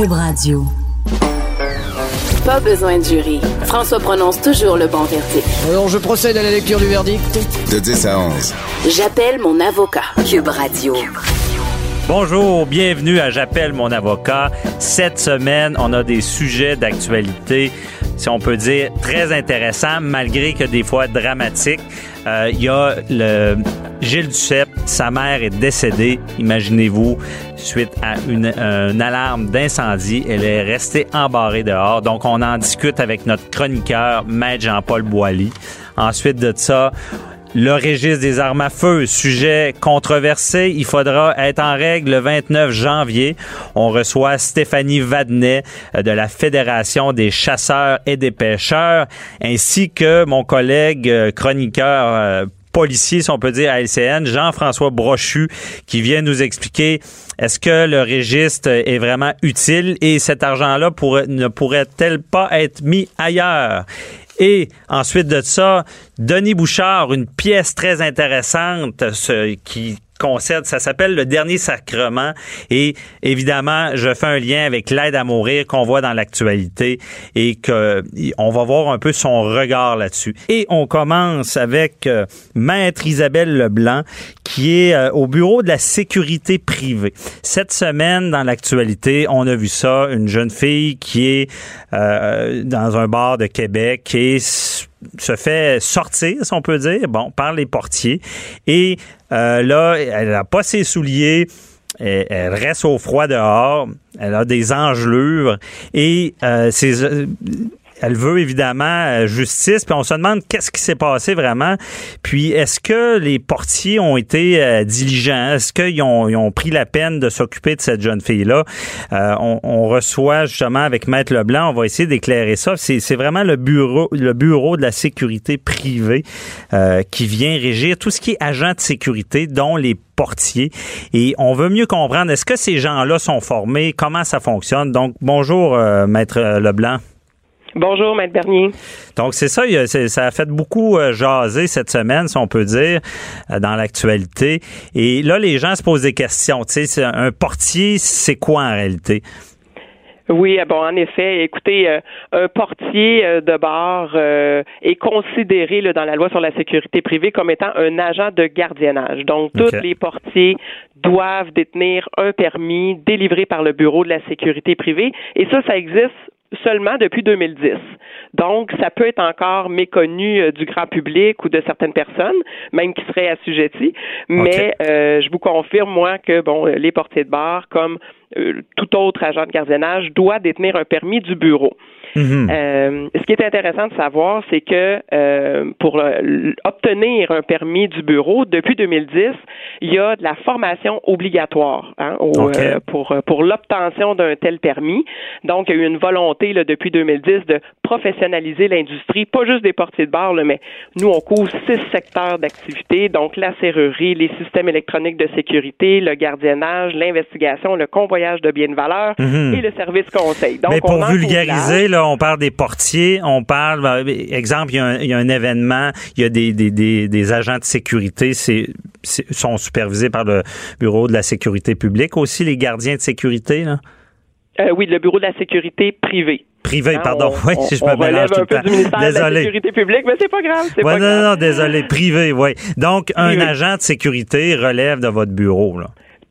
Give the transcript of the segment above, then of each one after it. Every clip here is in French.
Cube Radio. Pas besoin de jury. François prononce toujours le bon verdict. Alors, je procède à la lecture du verdict. De 10 à 11. J'appelle mon avocat. Cube Radio. Bonjour, bienvenue à J'appelle mon avocat. Cette semaine, on a des sujets d'actualité, si on peut dire, très intéressants, malgré que des fois Euh, Il y a le Gilles Duceppe, sa mère est décédée, imaginez-vous, suite à une, une alarme d'incendie. Elle est restée embarrée dehors. Donc, on en discute avec notre chroniqueur, Maître Jean-Paul Boilly. Ensuite de ça, le registre des armes à feu, sujet controversé. Il faudra être en règle le 29 janvier. On reçoit Stéphanie Vadnet euh, de la Fédération des chasseurs et des pêcheurs, ainsi que mon collègue euh, chroniqueur euh, policier, si on peut dire, à LCN, Jean-François Brochu, qui vient nous expliquer est-ce que le registre est vraiment utile et cet argent-là ne pourrait-elle pas être mis ailleurs? Et ensuite de ça, Denis Bouchard, une pièce très intéressante ce, qui ça s'appelle Le Dernier Sacrement. Et évidemment, je fais un lien avec l'aide à mourir qu'on voit dans l'actualité et que on va voir un peu son regard là-dessus. Et on commence avec euh, Maître Isabelle Leblanc, qui est euh, au bureau de la sécurité privée. Cette semaine, dans l'actualité, on a vu ça, une jeune fille qui est euh, dans un bar de Québec et se fait sortir, si on peut dire, bon, par les portiers. Et euh, là, elle n'a pas ses souliers. Elle, reste au froid dehors. Elle a des engelures. Et euh, ses, elle veut évidemment euh, justice, puis on se demande qu'est-ce qui s'est passé vraiment. Puis est-ce que les portiers ont été euh, diligents? Est-ce qu'ils ont, ils pris la peine de s'occuper de cette jeune fille-là? Euh, on, reçoit justement avec Maître Leblanc, on va essayer d'éclairer ça. C'est, vraiment le bureau, le bureau de la sécurité privée qui vient régir tout ce qui est agent de sécurité, dont les portiers. Et on veut mieux comprendre, est-ce que ces gens-là sont formés? Comment ça fonctionne? Donc, bonjour, Maître Leblanc. Bonjour, Maître Bernier. Donc, c'est ça, ça a fait beaucoup euh, jaser cette semaine, si on peut dire, euh, dans l'actualité. Et là, les gens se posent des questions. Tu sais, un portier, c'est quoi en réalité? Oui, bon, en effet, écoutez, euh, un portier euh, de bar euh, est considéré là, dans la loi sur la sécurité privée comme étant un agent de gardiennage. Donc, okay. tous les portiers doivent détenir un permis délivré par le Bureau de la sécurité privée. Et ça, ça existe seulement depuis 2010. Donc, ça peut être encore méconnu euh, du grand public ou de certaines personnes, même qui seraient assujetties. Mais okay. euh, je vous confirme, moi, que bon, les portiers de bar, comme euh, tout autre agent de gardiennage, doit détenir un permis du bureau. Mm-hmm. Euh, ce qui est intéressant de savoir, c'est que euh, pour obtenir un permis du bureau, depuis 2010, il y a de la formation obligatoire hein, au, okay. euh, pour, pour l'obtention d'un tel permis. Donc, il y a eu une volonté là, depuis 2010 de professionnaliser l'industrie, pas juste des portiers de bar, là, mais nous, on couvre six secteurs d'activité, donc la serrurerie, les systèmes électroniques de sécurité, le gardiennage, l'investigation, le convoyage de biens de valeur mm-hmm. et le service conseil. Donc, mais pour vulgariser, là, on parle des portiers, on parle, exemple, il y a un, il y a un événement, il y a des, des, des, des agents de sécurité, c'est sont supervisés par le Bureau de la sécurité publique aussi, les gardiens de sécurité, là? Euh, oui, le Bureau de la sécurité privée. Privé, hein, pardon. On, oui, si je me mélange tout le temps. désolé. de la sécurité publique, mais c'est pas grave. Ouais, pas non, grave. non, désolé. Privé, oui. Donc, un agent de sécurité relève de votre bureau, là.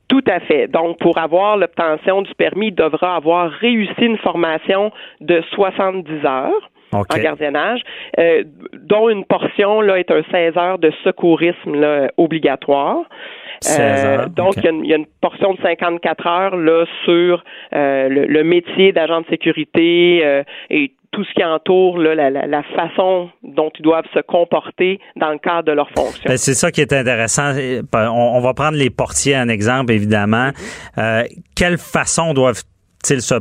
Tout à fait. Donc, pour avoir l'obtention du permis, il devra avoir réussi une formation de 70 heures. Okay. en gardiennage, euh, dont une portion là est un 16 heures de secourisme là, obligatoire. 16 heures, euh, donc, il y, y, a une portion de 54 heures là sur euh, le, le, métier d'agent de sécurité euh, et tout ce qui entoure la, la, façon dont ils doivent se comporter dans le cadre de leur fonction. Ben, c'est ça qui est intéressant. On, on, va prendre les portiers en exemple, évidemment. Euh, quelle façon doivent ils se,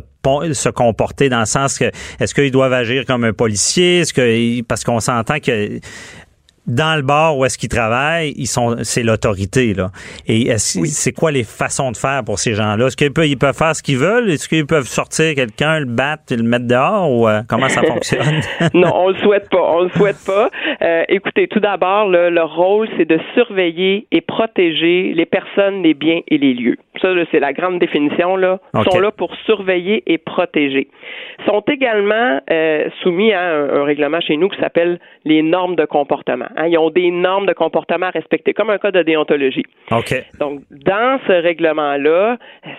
se comporter dans le sens que est-ce qu'ils doivent agir comme un policier? Est-ce que parce qu'on s'entend que dans le bar où est-ce qu'ils travaillent, ils sont, c'est l'autorité là. Et c'est quoi les façons de faire pour ces gens-là? Est-ce qu'ils peuvent, ils peuvent faire ce qu'ils veulent? Est-ce qu'ils peuvent sortir quelqu'un, le battre, et le mettre dehors? Ou euh, comment ça fonctionne? Non, on le souhaite pas. On le souhaite pas. Euh, écoutez, tout d'abord, leur rôle, c'est de surveiller et protéger les personnes, les biens et les lieux. Ça, c'est la grande définition là. Ils sont là pour surveiller et protéger. Ils sont également euh, soumis à un, règlement chez nous qui s'appelle les normes de comportement. Hein. Ils ont des normes de comportement à respecter, comme un code de déontologie. Donc, dans ce règlement-là,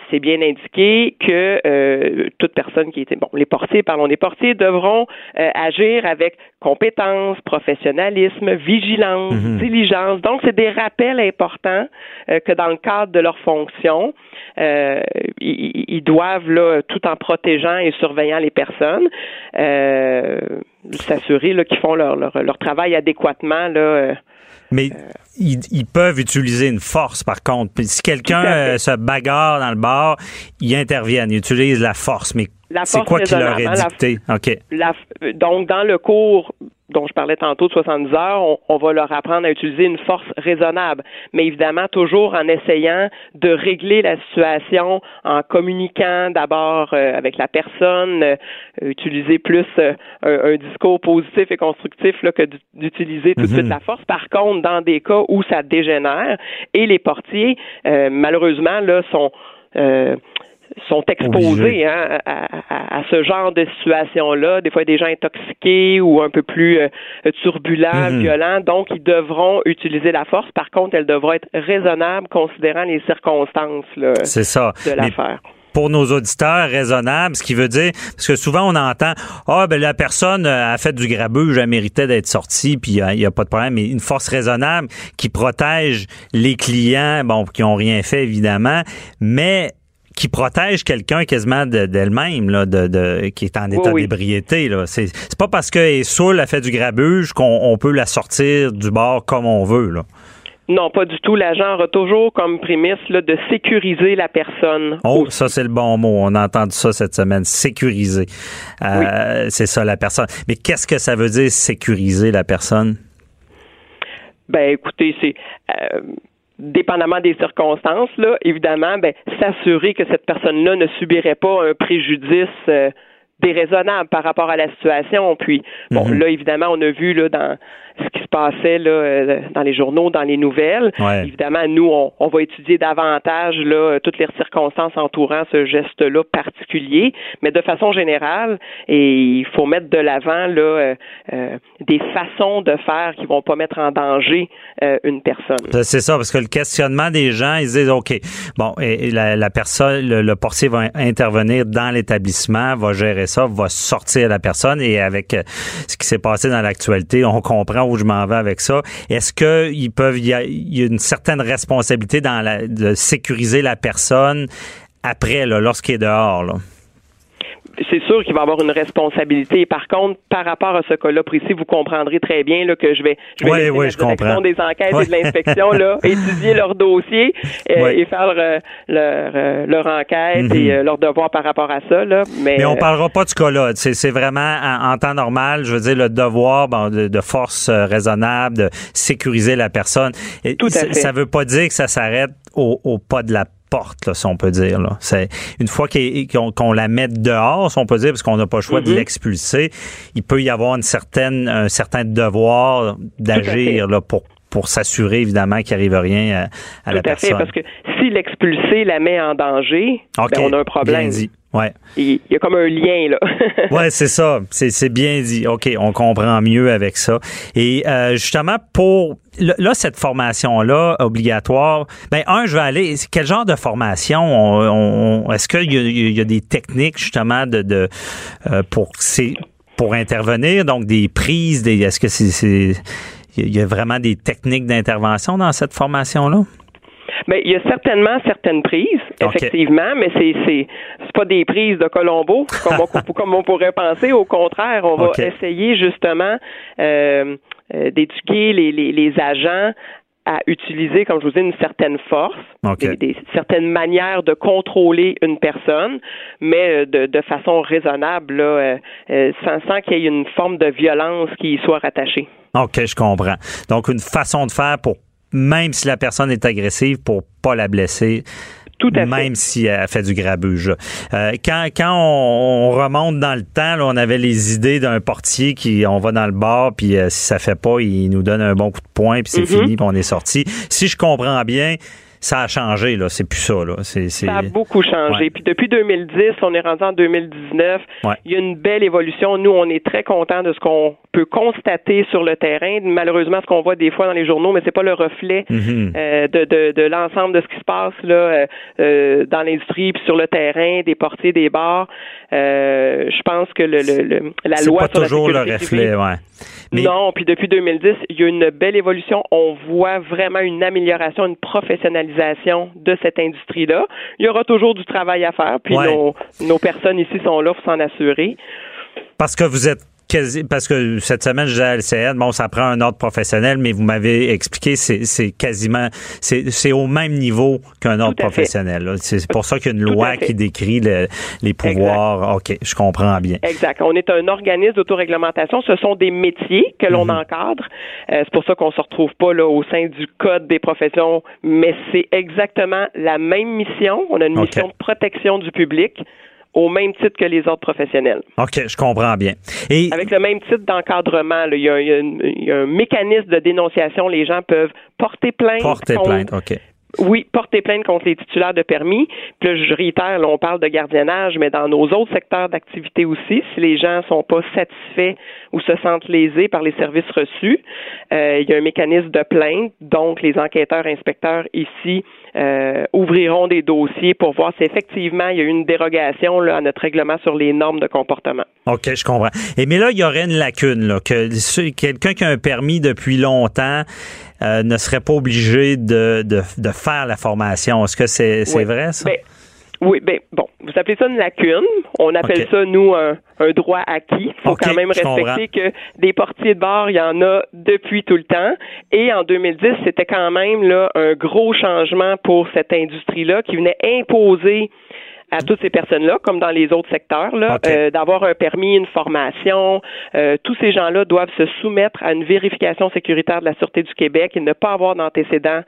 c'est bien indiqué que euh, toute personne qui était bon, les portiers, parlons des portiers, devront euh, agir avec compétence, professionnalisme, vigilance, mhm. diligence. Donc, c'est des rappels importants euh, que dans le cadre de leur fonction, euh, ils, doivent, là, tout en protégeant et surveillant les personnes, euh, s'assurer qu'ils font leur, leur, travail adéquatement. Là, euh, mais ils, peuvent utiliser une force, par contre. Si quelqu'un se bagarre dans le bar, ils interviennent, ils utilisent la force. Mais c'est quoi qui leur est dicté? Donc, dans le cours dont je parlais tantôt de 70 heures, on, va leur apprendre à utiliser une force raisonnable, mais évidemment toujours en essayant de régler la situation en communiquant d'abord euh, avec la personne, euh, utiliser plus euh, un, discours positif et constructif là, que d'utiliser tout de suite mhm. la force. Par contre, dans des cas où ça dégénère, et les portiers, malheureusement, là, sont sont exposés hein, à, ce genre de situation-là. Des fois, des gens intoxiqués ou un peu plus euh, turbulents, mhm. violents. Donc, ils devront utiliser la force. Par contre, elle devra être raisonnable considérant les circonstances de l'affaire pour nos auditeurs raisonnable, ce qui veut dire parce que souvent on entend ah ben la personne a fait du grabuge, elle méritait d'être sortie puis il n'y a, pas de problème mais une force raisonnable qui protège les clients bon qui ont rien fait évidemment mais qui protège quelqu'un quasiment d'elle-même, là, de, qui est en état d'ébriété. Là. C'est, pas parce qu'elle est saoule, elle fait du grabuge qu'on peut la sortir du bar comme on veut. Là. Non, pas du tout. L'agent aura toujours comme prémisse là, de sécuriser la personne. Oh, ça c'est le bon mot. On a entendu ça cette semaine. Sécuriser. Euh, c'est ça la personne. Mais qu'est-ce que ça veut dire sécuriser la personne? Ben écoutez, c'est euh, dépendamment des circonstances, là, évidemment, ben, s'assurer que cette personne-là ne subirait pas un préjudice euh, déraisonnable par rapport à la situation. Puis, bon, mhm. là, évidemment, on a vu là, dans ce qui se passait là, euh, dans les journaux, dans les nouvelles. Évidemment, nous, on, va étudier davantage là, toutes les circonstances entourant ce geste-là particulier, mais de façon générale, et il faut mettre de l'avant là euh, euh, des façons de faire qui vont pas mettre en danger une personne. C'est ça, parce que le questionnement des gens, ils disent OK, bon, et la, personne, le, le, portier va intervenir dans l'établissement, va gérer ça, va sortir la personne, et avec ce qui s'est passé dans l'actualité, on comprend où je m'en vais avec ça. Est-ce qu'ils peuvent, y, a, une certaine responsabilité de sécuriser la personne après, lorsqu'il est dehors, là? C'est sûr qu'il va avoir une responsabilité. Par contre, par rapport à ce cas-là précis, vous comprendrez très bien là, que je vais, je vais oui, la des enquêtes et de l'inspection là, étudier leur dossier euh, et faire euh, leur, euh, leur enquête et mhm. leur devoir par rapport à ça. Là. Mais, Mais on parlera pas du cas-là. C'est vraiment en, temps normal, je veux dire, le devoir de, force raisonnable, de sécuriser la personne. Tout à fait. Ça veut pas dire que ça s'arrête au, au pas de la porte, là, si on peut dire. Là. C'est une fois qu'on la met dehors, si on peut dire, parce qu'on n'a pas le choix de mm-hmm. l'expulser, il peut y avoir une certaine, un certain devoir d'agir là pour pour s'assurer évidemment qu'il n'arrive rien à, la personne. Tout à fait, parce que si l'expulser la met en danger, ben, on a un problème. Ouais. Il y a comme un lien, là. ouais, c'est ça. C'est bien dit. OK, on comprend mieux avec ça. Et euh, justement, pour là, cette formation-là obligatoire, ben un, je vais aller. Quel genre de formation on, Est-ce qu'il y, y, a des techniques justement de, de euh, pour pour intervenir, donc des prises, des. Est-ce que c'est il y a vraiment des techniques d'intervention dans cette formation-là? Mais il y a certainement certaines prises, effectivement, mais c'est c'est pas des prises de Colombo comme on, comme on pourrait penser. Au contraire, on va essayer justement euh, euh, d'éduquer les, les, les, agents à utiliser, comme je vous dis, une certaine force, des, certaines manières de contrôler une personne, mais euh, de, façon raisonnable, là, euh, euh, sans, qu'il y ait une forme de violence qui y soit rattachée. OK, je comprends. Donc, une façon de faire pour, même si la personne est agressive, pour pas la blesser. Tout à même si elle fait du grabuge. Euh, quand quand on, remonte dans le temps, on avait les idées d'un portier qui on va dans le bar puis euh, si ça fait pas, il nous donne un bon coup de poing puis c'est mm-hmm. fini puis on est sorti. Si je comprends bien, ça a changé, là. C'est plus ça, là. C'est, Ça a beaucoup changé. Puis depuis 2010, on est rendu en 2019. Il y a une belle évolution. Nous, on est très contents de ce qu'on peut constater sur le terrain. Malheureusement, ce qu'on voit des fois dans les journaux, mais c'est pas le reflet mm-hmm. euh, de, de, de l'ensemble de ce qui se passe là euh, euh dans l'industrie puis sur le terrain, des portiers, des bars. Euh, je pense que le, le, la loi pas toujours le reflet, ouais. Non, puis depuis 2010, il y a une belle évolution. On voit vraiment une amélioration, une professionnalisation de cette industrie-là. Il y aura toujours du travail à faire, puis nos, nos personnes ici sont là pour s'en assurer. Parce que vous êtes parce que cette semaine, je disais à LCN, bon, ça prend un ordre professionnel, mais vous m'avez expliqué, c'est quasiment, c'est au même niveau qu'un ordre professionnel. C'est pour ça qu'il y a une loi qui décrit les pouvoirs. OK, je comprends bien. Exact. On est un organisme d'autoréglementation. Ce sont des métiers que l'on mhm. encadre. Euh, c'est pour ça qu'on se retrouve pas là au sein du code des professions, mais c'est exactement la même mission. On a une mission de protection du public au même titre que les autres professionnels. OK, je comprends bien. Et... Avec le même titre d'encadrement, il, y, a un mécanisme de dénonciation. Les gens peuvent porter plainte. Porter plainte, OK. Oui, porter plainte contre les titulaires de permis. Puis là, je réitère, là, on parle de gardiennage, mais dans nos autres secteurs d'activité aussi, si les gens sont pas satisfaits ou se sentent lésés par les services reçus, euh, il y a un mécanisme de plainte. Donc, les enquêteurs, inspecteurs ici euh, ouvriront des dossiers pour voir si effectivement il y a eu une dérogation là, à notre règlement sur les normes de comportement. OK, je comprends. Et mais là, il y aurait une lacune, là, que quelqu'un qui a un permis depuis longtemps euh, ne serait pas obligé de, de, de faire la formation. Est-ce que c'est vrai, ça? Ben, oui, ben bon, vous appelez ça une lacune. On appelle ça, nous, un, un, droit acquis. Il faut quand même respecter que des portiers de bar, il y en a depuis tout le temps. Et en 2010, c'était quand même là un gros changement pour cette industrie-là qui venait imposer à toutes ces personnes-là, comme dans les autres secteurs, là, euh, d'avoir un permis, une formation. Euh, tous ces gens-là doivent se soumettre à une vérification sécuritaire de la Sûreté du Québec et ne pas avoir d'antécédents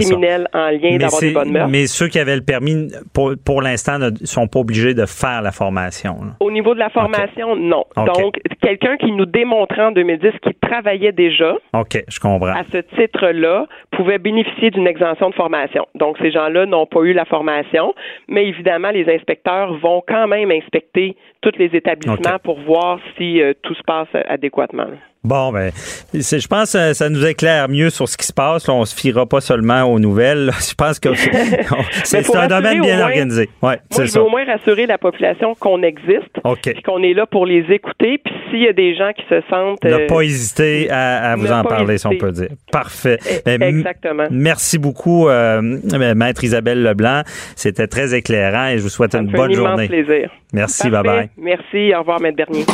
criminels en lien d'avoir des bonnes mœurs. Mais ceux qui avaient le permis, pour, pour l'instant, ne sont pas obligés de faire la formation. Au niveau de la formation, non. Donc, quelqu'un qui nous démontrait en 2010 qu'il travaillait déjà OK, je comprends. à ce titre-là pouvait bénéficier d'une exemption de formation. Donc, ces gens-là n'ont pas eu la formation, mais évidemment, les inspecteurs vont quand même inspecter tous les établissements pour voir si euh, tout se passe adéquatement. Bon, ben, je pense que ça nous éclaire mieux sur ce qui se passe. On se fiera pas seulement aux nouvelles. Je pense que c'est un domaine bien organisé. Ouais, c'est ça. au moins rassurer la population qu'on existe, okay. qu'on est là pour les écouter. Puis s'il y a des gens qui se sentent... Ne euh, pas hésiter à, vous en parler, si on peut dire. Parfait. Ben, Exactement. Merci beaucoup, euh, Maître Isabelle Leblanc. C'était très éclairant et je vous souhaite une bonne journée. plaisir. Merci, bye-bye. Merci, au revoir, Maître Bernier.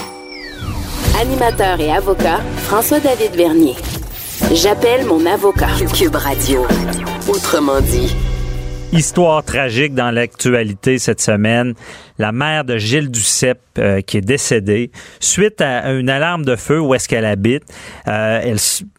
Animateur et avocat, François-David Vernier. J'appelle mon avocat. Cube Radio. Autrement dit. Histoire tragique dans l'actualité cette semaine. La mère de Gilles Duceppe euh, qui est décédée suite à une alarme de feu où est-ce qu'elle habite. Euh, elle,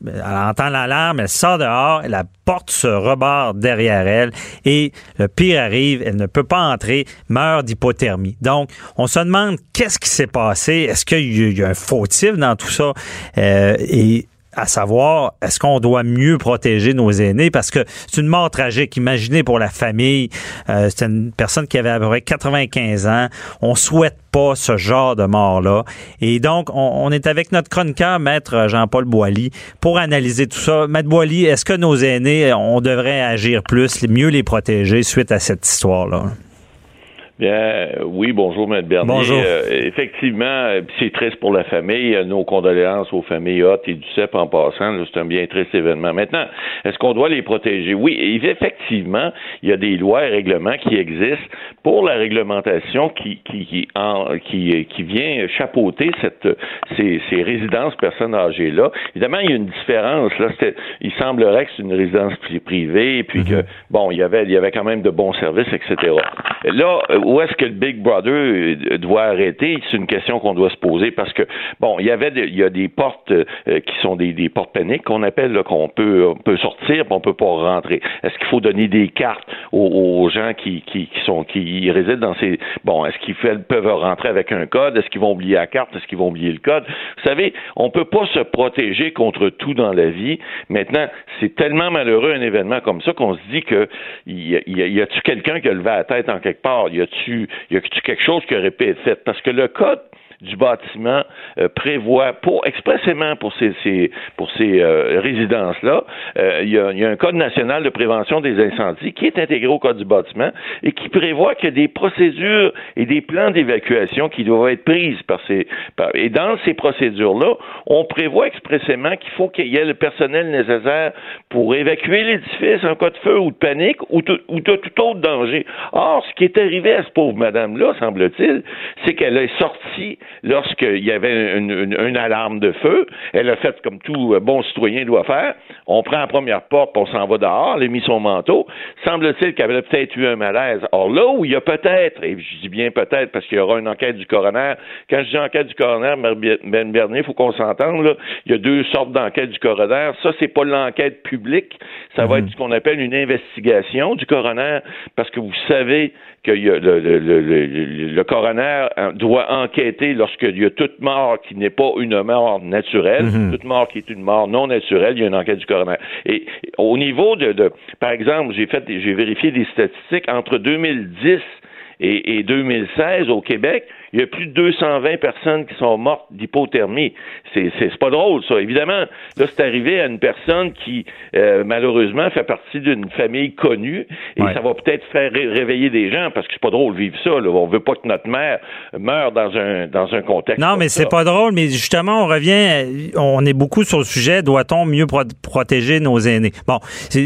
elle, entend l'alarme, elle sort dehors, la porte se rebarre derrière elle et le pire arrive, elle ne peut pas entrer, meurt d'hypothermie. Donc, on se demande qu'est-ce qui s'est passé? Est-ce qu'il y, a un fautif dans tout ça? Euh, et à savoir, est-ce qu'on doit mieux protéger nos aînés? Parce que c'est une mort tragique. Imaginez pour la famille, euh, c'est une personne qui avait à peu près 95 ans. On souhaite pas ce genre de mort-là. Et donc, on, est avec notre chroniqueur, Maître Jean-Paul Boilly, pour analyser tout ça. Maître Boilly, est-ce que nos aînés, on devrait agir plus, mieux les protéger suite à cette histoire-là? Bien, oui, bonjour, M. Bernier. Bonjour. Euh, effectivement, c'est triste pour la famille. Nos condoléances aux familles Hot et du CEP en passant. C'est un bien triste événement. Maintenant, est-ce qu'on doit les protéger? Oui, effectivement, il y a des lois et règlements qui existent pour la réglementation qui, qui, qui, en, qui, qui vient chapeauter cette, ces, ces résidences personnes âgées-là. Évidemment, il y a une différence. Là, il semblerait que c'est une résidence privée, puis que, mhm. bon, il y avait, il y avait quand même de bons services, etc. Là, où est-ce que le Big Brother euh, doit arrêter? C'est une question qu'on doit se poser parce que, bon, il y avait, il y a des portes euh, qui sont des, des portes paniques qu'on appelle, qu'on peut, on peut sortir, puis on peut pas rentrer. Est-ce qu'il faut donner des cartes aux, gens qui, qui, qui, sont, qui résident dans ces, bon, est-ce qu'ils peuvent rentrer avec un code? Est-ce qu'ils vont oublier la carte? Est-ce qu'ils vont oublier le code? Vous savez, on peut pas se protéger contre tout dans la vie. Maintenant, c'est tellement malheureux un événement comme ça qu'on se dit que y, y a-tu quelqu'un qui a levé la tête en quelque part? Y a-tu y a-tu quelque chose qui aurait pu être fait? Parce que le code du bâtiment euh, prévoit pour expressément pour ces, pour ces euh, résidences-là, euh, il, y a, un code national de prévention des incendies qui est intégré au code du bâtiment et qui prévoit y a des procédures et des plans d'évacuation qui doivent être prises par ces et dans ces procédures-là, on prévoit expressément qu'il faut qu'il y ait le personnel nécessaire pour évacuer l'édifice en cas de feu ou de panique ou, ou de tout autre danger. Or, ce qui est arrivé à cette pauvre madame-là, semble-t-il, c'est qu'elle est sortie lorsqu'il y avait une, alarme de feu, elle a fait comme tout bon citoyen doit faire. On prend la première porte, on s'en va dehors, elle a mis son manteau. Semble-t-il qu'elle avait peut-être eu un malaise. Or là où il y a peut-être, et je dis bien peut-être parce qu'il y aura une enquête du coroner, quand je dis enquête du coroner, Ben Bernier, il faut qu'on s'entende, il y a deux sortes d'enquêtes du coroner. Ça, c'est pas l'enquête publique, ça va mhm. être ce qu'on appelle une investigation du coroner, parce que vous savez que le, le, le, le, coroner doit enquêter lorsqu'il y a toute mort qui n'est pas une mort naturelle, mhm. toute mort qui est une mort non naturelle, il y a une enquête du coroner. Et au niveau de, de par exemple, j'ai fait, j'ai vérifié des statistiques entre 2010 et, et 2016 au Québec, il y a plus de 220 personnes qui sont mortes d'hypothermie. C'est, c'est, pas drôle, ça. Évidemment, là, c'est arrivé à une personne qui, euh, malheureusement, fait partie d'une famille connue et ça va peut-être faire réveiller des gens parce que c'est pas drôle de vivre ça. Là. On veut pas que notre mère meure dans un, dans un contexte. Non, mais c'est pas drôle, mais justement, on revient, on est beaucoup sur le sujet, doit-on mieux protéger nos aînés? Bon,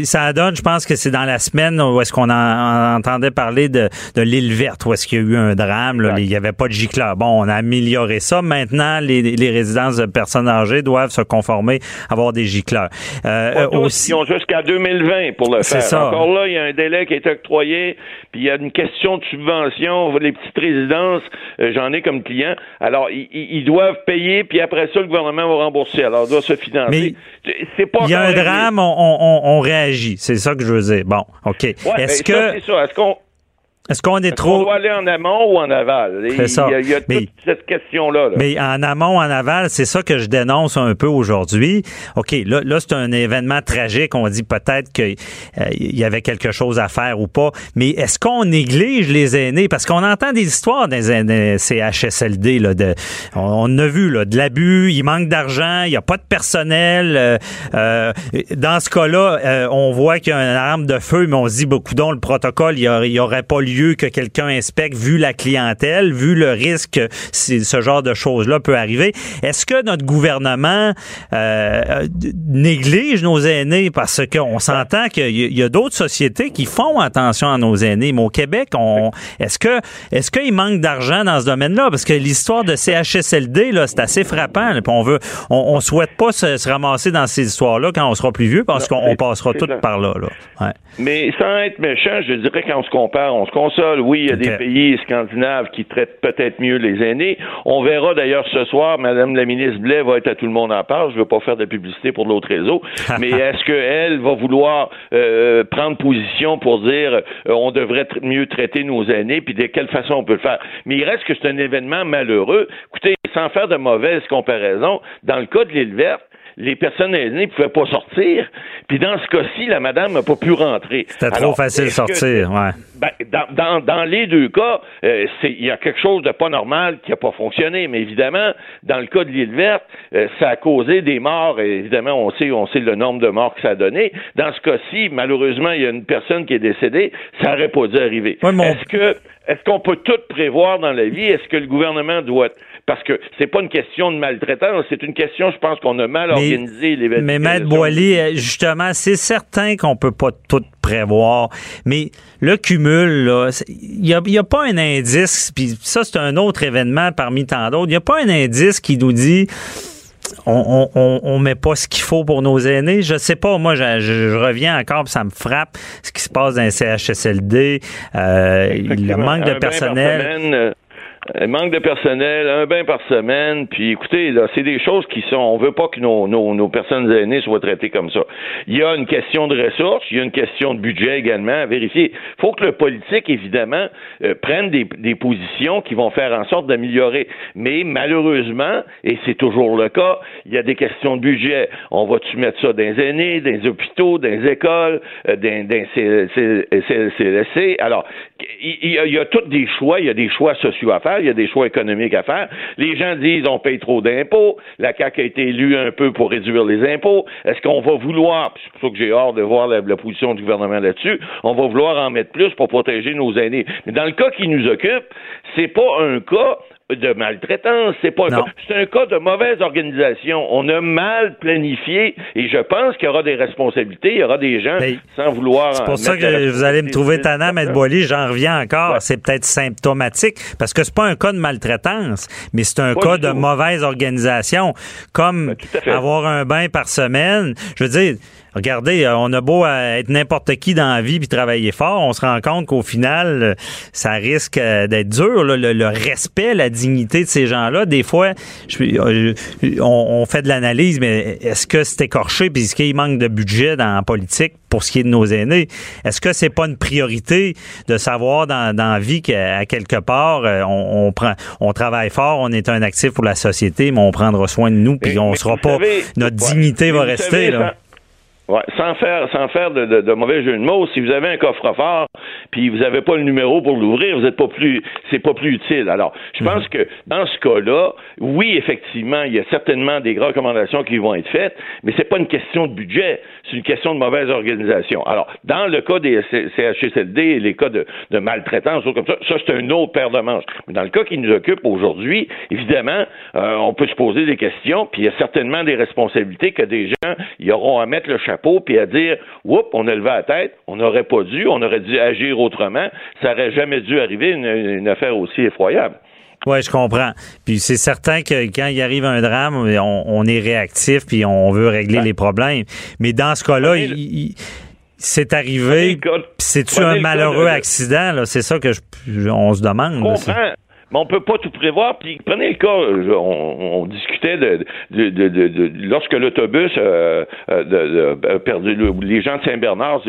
ça donne, je pense que c'est dans la semaine où est-ce qu'on entendait parler de, de l'île verte, où est-ce qu'il y a eu un drame, là, il y avait pas de Bon, on a amélioré ça. Maintenant, les, les résidences de personnes âgées doivent se conformer à avoir des gicleurs. Euh, aussi, ils ont jusqu'à 2020 pour le faire. Ça. Encore là, il y a un délai qui est octroyé, puis il y a une question de subvention. Les petites résidences, euh, j'en ai comme client. Alors, ils, doivent payer, puis après ça, le gouvernement va rembourser. Alors, doit se financer. c'est pas. Il y a un drame, on, on, on réagit. C'est ça que je veux dire. Bon, ok. Est-ce que est-ce qu'on est-ce qu'on est, trop. On doit aller en amont ou en aval? C'est ça. Il y a, toute cette question-là. Mais en amont, en aval, c'est ça que je dénonce un peu aujourd'hui. OK, là, là c'est un événement tragique. On dit peut-être qu'il euh, y avait quelque chose à faire ou pas. Mais est-ce qu'on néglige les aînés? Parce qu'on entend des histoires des aînés CHSLD. Là, de, on, a vu là, de l'abus, il manque d'argent, il n'y a pas de personnel. Euh, euh, dans ce cas-là, on voit qu'il y a une arme de feu, mais on se dit, beaucoup le protocole, il n'y aurait pas lieu que quelqu'un inspecte vu la clientèle, vu le risque que ce genre de choses-là peut arriver. Est-ce que notre gouvernement euh, néglige nos aînés? Parce qu'on s'entend qu'il y a, d'autres sociétés qui font attention à nos aînés, mais au Québec, on est-ce que est-ce qu'il manque d'argent dans ce domaine-là? Parce que l'histoire de CHSLD là, c'est assez frappant. on veut on, souhaite pas se, ramasser dans ces histoires-là quand on sera plus vieux parce qu'on passera tout par là. là. Mais sans être méchant, je dirais quand on se compare, on se console. Oui, il y a des pays scandinaves qui traitent peut-être mieux les aînés. On verra d'ailleurs ce soir, Madame la ministre Blais va être à tout le monde en parle. Je ne veux pas faire de publicité pour l'autre réseau, mais est-ce qu'elle va vouloir euh, prendre position pour dire euh, on devrait mieux traiter nos aînés, puis de quelle façon on peut le faire? Mais il reste que c'est un événement malheureux. Écoutez, sans faire de mauvaises comparaisons, dans le cas de l'île verte, les personnes aînées ne pouvaient pas sortir. Puis dans ce cas-ci, la madame n'a pas pu rentrer. C'était trop facile de sortir, ouais. Ben, dans, dans, les deux cas, euh, il y a quelque chose de pas normal qui n'a pas fonctionné. Mais évidemment, dans le cas de l'île verte, euh, ça a causé des morts. Et évidemment, on sait, on sait le nombre de morts que ça a donné. Dans ce cas-ci, malheureusement, il y a une personne qui est décédée. Ça n'aurait pas dû arriver. Est-ce que est-ce qu'on peut tout prévoir dans la vie? Est-ce que le gouvernement doit parce que c'est pas une question de maltraitance, c'est une question, je pense, qu'on a mal organisé l'événement. Mais Maître Boily, euh, justement, c'est certain qu'on peut pas tout prévoir, mais le cumul, il n'y a, a, pas un indice, puis ça, c'est un autre événement parmi tant d'autres, il n'y a pas un indice qui nous dit on, on, met pas ce qu'il faut pour nos aînés. Je sais pas, moi, je, reviens encore, ça me frappe ce qui se passe dans les CHSLD, euh, le manque de personnel. Euh, manque de personnel, un bain par semaine, puis écoutez, là, c'est des choses qui sont, on veut pas que nos, nos, nos, personnes aînées soient traitées comme ça. Il y a une question de ressources, il y a une question de budget également à vérifier. Il faut que le politique, évidemment, euh, prenne des, des, positions qui vont faire en sorte d'améliorer. Mais malheureusement, et c'est toujours le cas, il y a des questions de budget. On va-tu mettre ça dans les aînés, dans les hôpitaux, dans les écoles, euh, dans, dans CLSC? Alors, il y, a, il y a tous des choix, il y a des choix sociaux à faire il y a des choix économiques à faire. Les gens disent on paye trop d'impôts, la CAQ a été élue un peu pour réduire les impôts. Est-ce qu'on va vouloir, c'est pour ça que j'ai hâte de voir la, position du gouvernement là-dessus, on va vouloir en mettre plus pour protéger nos aînés. Mais dans le cas qui nous occupe, c'est pas un cas de maltraitance, c'est pas c'est un cas de mauvaise organisation. On a mal planifié et je pense qu'il y aura des responsabilités, il y aura des gens sans vouloir. C'est pour ça que vous allez me trouver tannant, M. Boily, j'en reviens encore. C'est peut-être symptomatique parce que c'est pas un cas de maltraitance, mais c'est un cas de mauvaise organisation, comme ben, avoir un bain par semaine. Je veux dire, regardez, euh, on a beau être n'importe qui dans la vie puis travailler fort, on se rend compte qu'au final, euh, ça risque euh, d'être dur. le, respect, la dignité de ces gens-là, des fois, on, fait de l'analyse, mais est-ce que c'est écorché puis est-ce qu'il manque de budget dans la politique pour ce qui est de nos aînés? Est-ce que c'est pas une priorité de savoir dans, dans la vie qu'à quelque part, on, prend, on travaille fort, on est un actif pour la société, mais on prendra soin de nous puis on sera pas, notre dignité va rester. là. Ouais, sans faire sans faire de, de, de, mauvais jeu de mots, si vous avez un coffre-fort puis vous n'avez pas le numéro pour l'ouvrir, vous êtes pas plus c'est pas plus utile. Alors, je pense mhm. que dans ce cas-là, oui, effectivement, il y a certainement des recommandations qui vont être faites, mais c'est pas une question de budget, c'est une question de mauvaise organisation. Alors, dans le cas des CHSLD et les cas de, de maltraitance, comme ça, ça c'est un autre paire de manches. Mais dans le cas qui nous occupe aujourd'hui, évidemment, euh, on peut se poser des questions, puis il y a certainement des responsabilités que des gens y auront à mettre le chapeau puis à dire Oups, on a levé la tête, on n'aurait pas dû, on aurait dû agir autrement. Ça n'aurait jamais dû arriver une, affaire aussi effroyable. Oui, je comprends. Puis c'est certain que quand il arrive un drame, on, est réactif puis on veut régler ben, les problèmes. Mais dans ce cas-là, c'est arrivé. C'est-tu un malheureux accident? C'est ça que on se demande. comprends mais on peut pas tout prévoir. Puis prenez le cas, on, discutait de, de, de, de, lorsque l'autobus euh, euh a perdu, les gens de Saint-Bernard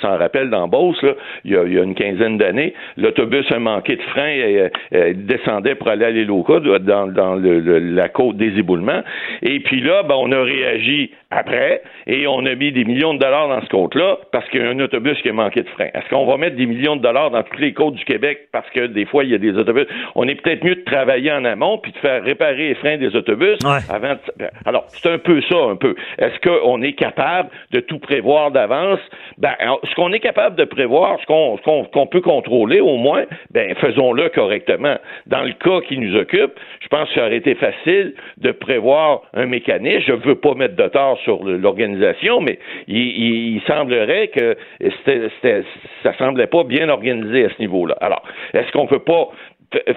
s'en rappellent dans Beauce, là, il, y a, il y a une quinzaine d'années, l'autobus a manqué de frein et, descendait pour aller à l'île dans, dans le, la côte des éboulements. Et puis là, ben, on a réagi après et on a mis des millions de dollars dans ce côte-là parce qu'il y a un autobus qui a manqué de frein. Est-ce qu'on va mettre des millions de dollars dans toutes les côtes du Québec parce que des fois, il y a des autobus? On est peut-être mieux de travailler en amont puis de faire réparer les freins des autobus avant ben, Alors, c'est un peu ça, un peu. Est-ce qu'on est capable de tout prévoir d'avance? Ben, ce qu'on est capable de prévoir, ce qu'on peut contrôler au moins, ben, faisons-le correctement. Dans le cas qui nous occupe, je pense que ça aurait été facile de prévoir un mécanisme. Je ne veux pas mettre de tort sur l'organisation, mais il, semblerait que c'était, ça semblait pas bien organisé à ce niveau-là. Alors, est-ce qu'on peut pas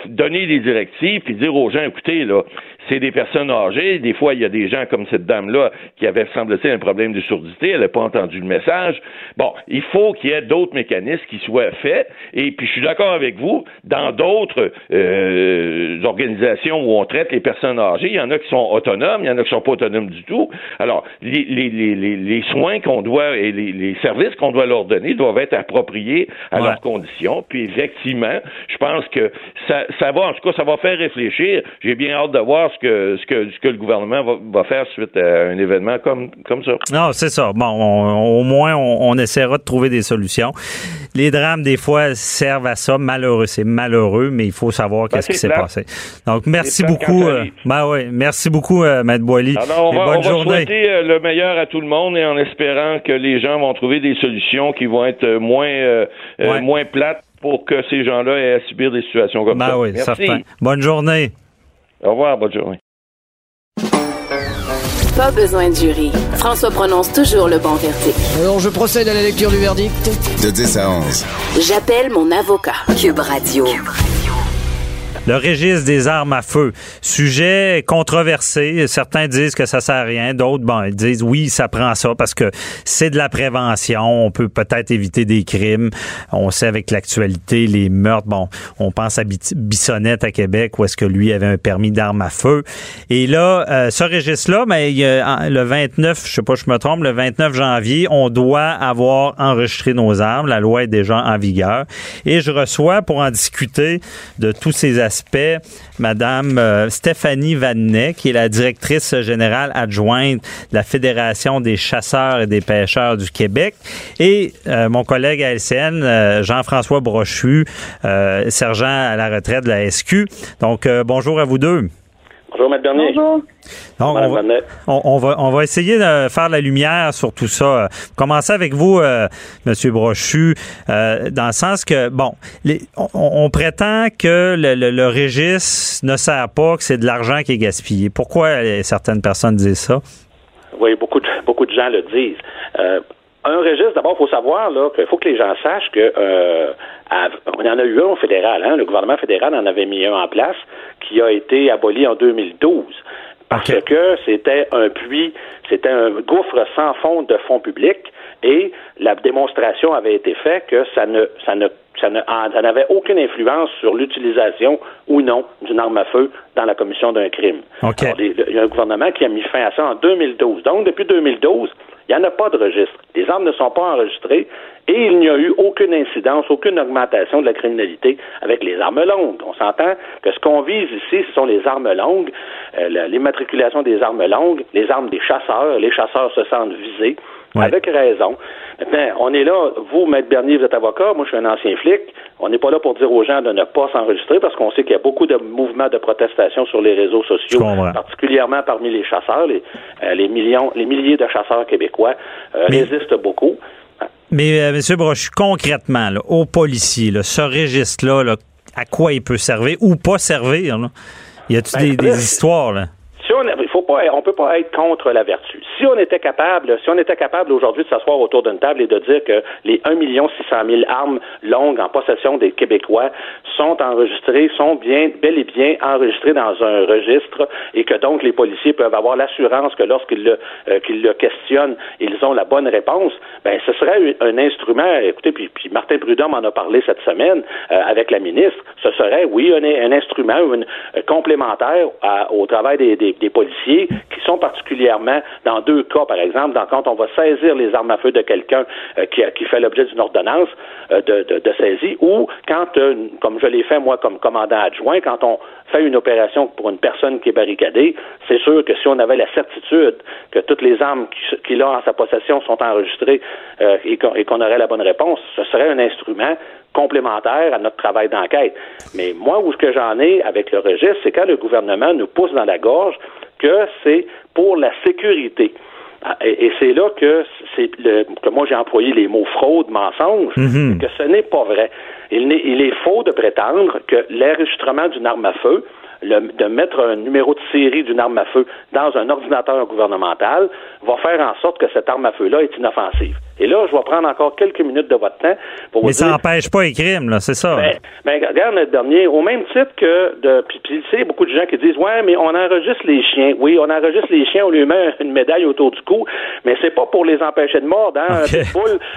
donner des directives puis dire aux gens, écoutez, là, c'est des personnes âgées. Des fois, il y a des gens comme cette dame-là qui avait, semble-t-il, un problème de surdité. Elle n'a pas entendu le message. Bon, il faut qu'il y ait d'autres mécanismes qui soient faits. Et puis, je suis d'accord avec vous, dans d'autres euh, organisations où on traite les personnes âgées, il y en a qui sont autonomes, il y en a qui sont pas autonomes du tout. Alors, les, les, les, les soins qu'on doit et les, services qu'on doit leur donner doivent être appropriés à leurs conditions. Puis, effectivement, je pense que ça, ça va, en tout cas, ça va faire réfléchir. J'ai bien hâte de voir ce que, ce que, ce que le gouvernement va, faire suite à un événement comme, comme ça. Non, c'est ça. Bon, au moins, on, on, essaiera de trouver des solutions. Les drames, des fois, servent à ça. Malheureux, c'est malheureux, mais il faut savoir ben, qu'est-ce qui s'est passé. Donc, merci beaucoup. Euh, ben oui, merci beaucoup, euh, Maître Boily. on va, bonne on va souhaiter euh, le meilleur à tout le monde et en espérant que les gens vont trouver des solutions qui vont être moins, euh, moins plates pour que ces gens-là aient à subir des situations comme ben ça. Oui, Merci. Bonne journée. Au revoir, bonne journée. Pas besoin de jury. François prononce toujours le bon verdict. Alors, je procède à la lecture du verdict. De 10 à 11. J'appelle mon avocat. Cube Radio. Le registre des armes à feu. Sujet controversé. Certains disent que ça sert à rien. D'autres, bon, ils disent oui, ça prend ça parce que c'est de la prévention. On peut peut-être éviter des crimes. On sait avec l'actualité, les meurtres. Bon, on pense à Bissonnette à Québec où est-ce que lui avait un permis d'armes à feu. Et là, euh, ce registre-là, mais ben, le 29, je sais pas, je me trompe, le 29 janvier, on doit avoir enregistré nos armes. La loi est déjà en vigueur. Et je reçois pour en discuter de tous ces aspects Madame euh, Stéphanie Vanet, qui est la directrice générale adjointe de la Fédération des chasseurs et des pêcheurs du Québec, et euh, mon collègue à LCN, euh, Jean-François Brochu, sergent à la retraite de la SQ. Donc, bonjour à vous deux. Bonjour, M. Bernier. Bonjour. on, va, on va essayer de faire la lumière sur tout ça. Commencer avec vous, euh, M. Brochu, euh, dans le sens que, bon, on, prétend que le, registre ne sert pas, que c'est de l'argent qui est gaspillé. Pourquoi euh, certaines personnes disent ça? Oui, beaucoup de, beaucoup de gens le disent. un registre, d'abord, il faut savoir qu'il faut que les gens sachent que on en a eu un au fédéral. Hein? Le gouvernement fédéral en avait mis un en place qui a été aboli en 2012 parce que c'était un puits, c'était un gouffre sans fond de fonds publics et la démonstration avait été faite que ça ne, ça ne, ça n'avait aucune influence sur l'utilisation ou non d'une arme à feu dans la commission d'un crime. il y a un gouvernement qui a mis fin à ça en 2012. Donc, depuis 2012, il n'y en a pas de registre. Les armes ne sont pas enregistrées et il n'y a eu aucune incidence, aucune augmentation de la criminalité avec les armes longues. On s'entend que ce qu'on vise ici, ce sont les armes longues, euh, l'immatriculation des armes longues, les armes des chasseurs. Les chasseurs se sentent visés. Avec raison. Maintenant, on est là, vous, Maître Bernier, vous êtes avocat, moi je suis un ancien flic. On n'est pas là pour dire aux gens de ne pas s'enregistrer parce qu'on sait qu'il y a beaucoup de mouvements de protestation sur les réseaux sociaux, particulièrement parmi les chasseurs. Les, euh, les, millions, les milliers de chasseurs québécois euh, résistent beaucoup. Mais, euh, M. Brochu, concrètement, là, aux policiers, ce registre-là, à quoi il peut servir ou pas servir? Y a-t-il ben, des, des histoires? Là? Si on, faut pas, on peut pas être contre la vertu. Si on était capable, si on était capable aujourd'hui de s'asseoir autour d'une table et de dire que les 1 600 000 armes longues en possession des Québécois sont enregistrées, sont bien, bel et bien enregistrées dans un registre et que donc les policiers peuvent avoir l'assurance que lorsqu'ils le, euh, le questionnent, ils ont la bonne réponse, ben ce serait un instrument, écoutez, puis, puis Martin Prudhomme en a parlé cette semaine euh, avec la ministre, ce serait, oui, un, un instrument une, euh, complémentaire au travail des, des des policiers qui sont particulièrement dans deux cas, par exemple, dans, quand on va saisir les armes à feu de quelqu'un euh, qui, fait l'objet d'une ordonnance euh, de, de, saisie, ou quand, euh, comme je l'ai fait moi comme commandant adjoint, quand on fait une opération pour une personne qui est barricadée, c'est sûr que si on avait la certitude que toutes les armes qu'il a en sa possession sont enregistrées et qu'on aurait la bonne réponse, ce serait un instrument complémentaire à notre travail d'enquête. Mais moi, où ce que j'en ai avec le registre, c'est quand le gouvernement nous pousse dans la gorge que c'est pour la sécurité. Ah, et, c'est là que c'est que moi j'ai employé les mots fraude, mensonge, mhm. que ce n'est pas vrai. Il il est faux de prétendre que l'enregistrement d'une arme à feu, de mettre un numéro de série d'une arme à feu dans un ordinateur gouvernemental va faire en sorte que cette arme à feu-là est inoffensive. Et là, je vais prendre encore quelques minutes de votre temps pour vous Mais ça n'empêche pas les crimes, là, c'est ça. Ben, ben, regarde le dernier, au même titre que de. Puis, puis tu sais, beaucoup de gens qui disent Ouais, mais on enregistre les chiens. Oui, on enregistre les chiens, on lui met une médaille autour du cou, mais c'est pas pour les empêcher de mordre, hein.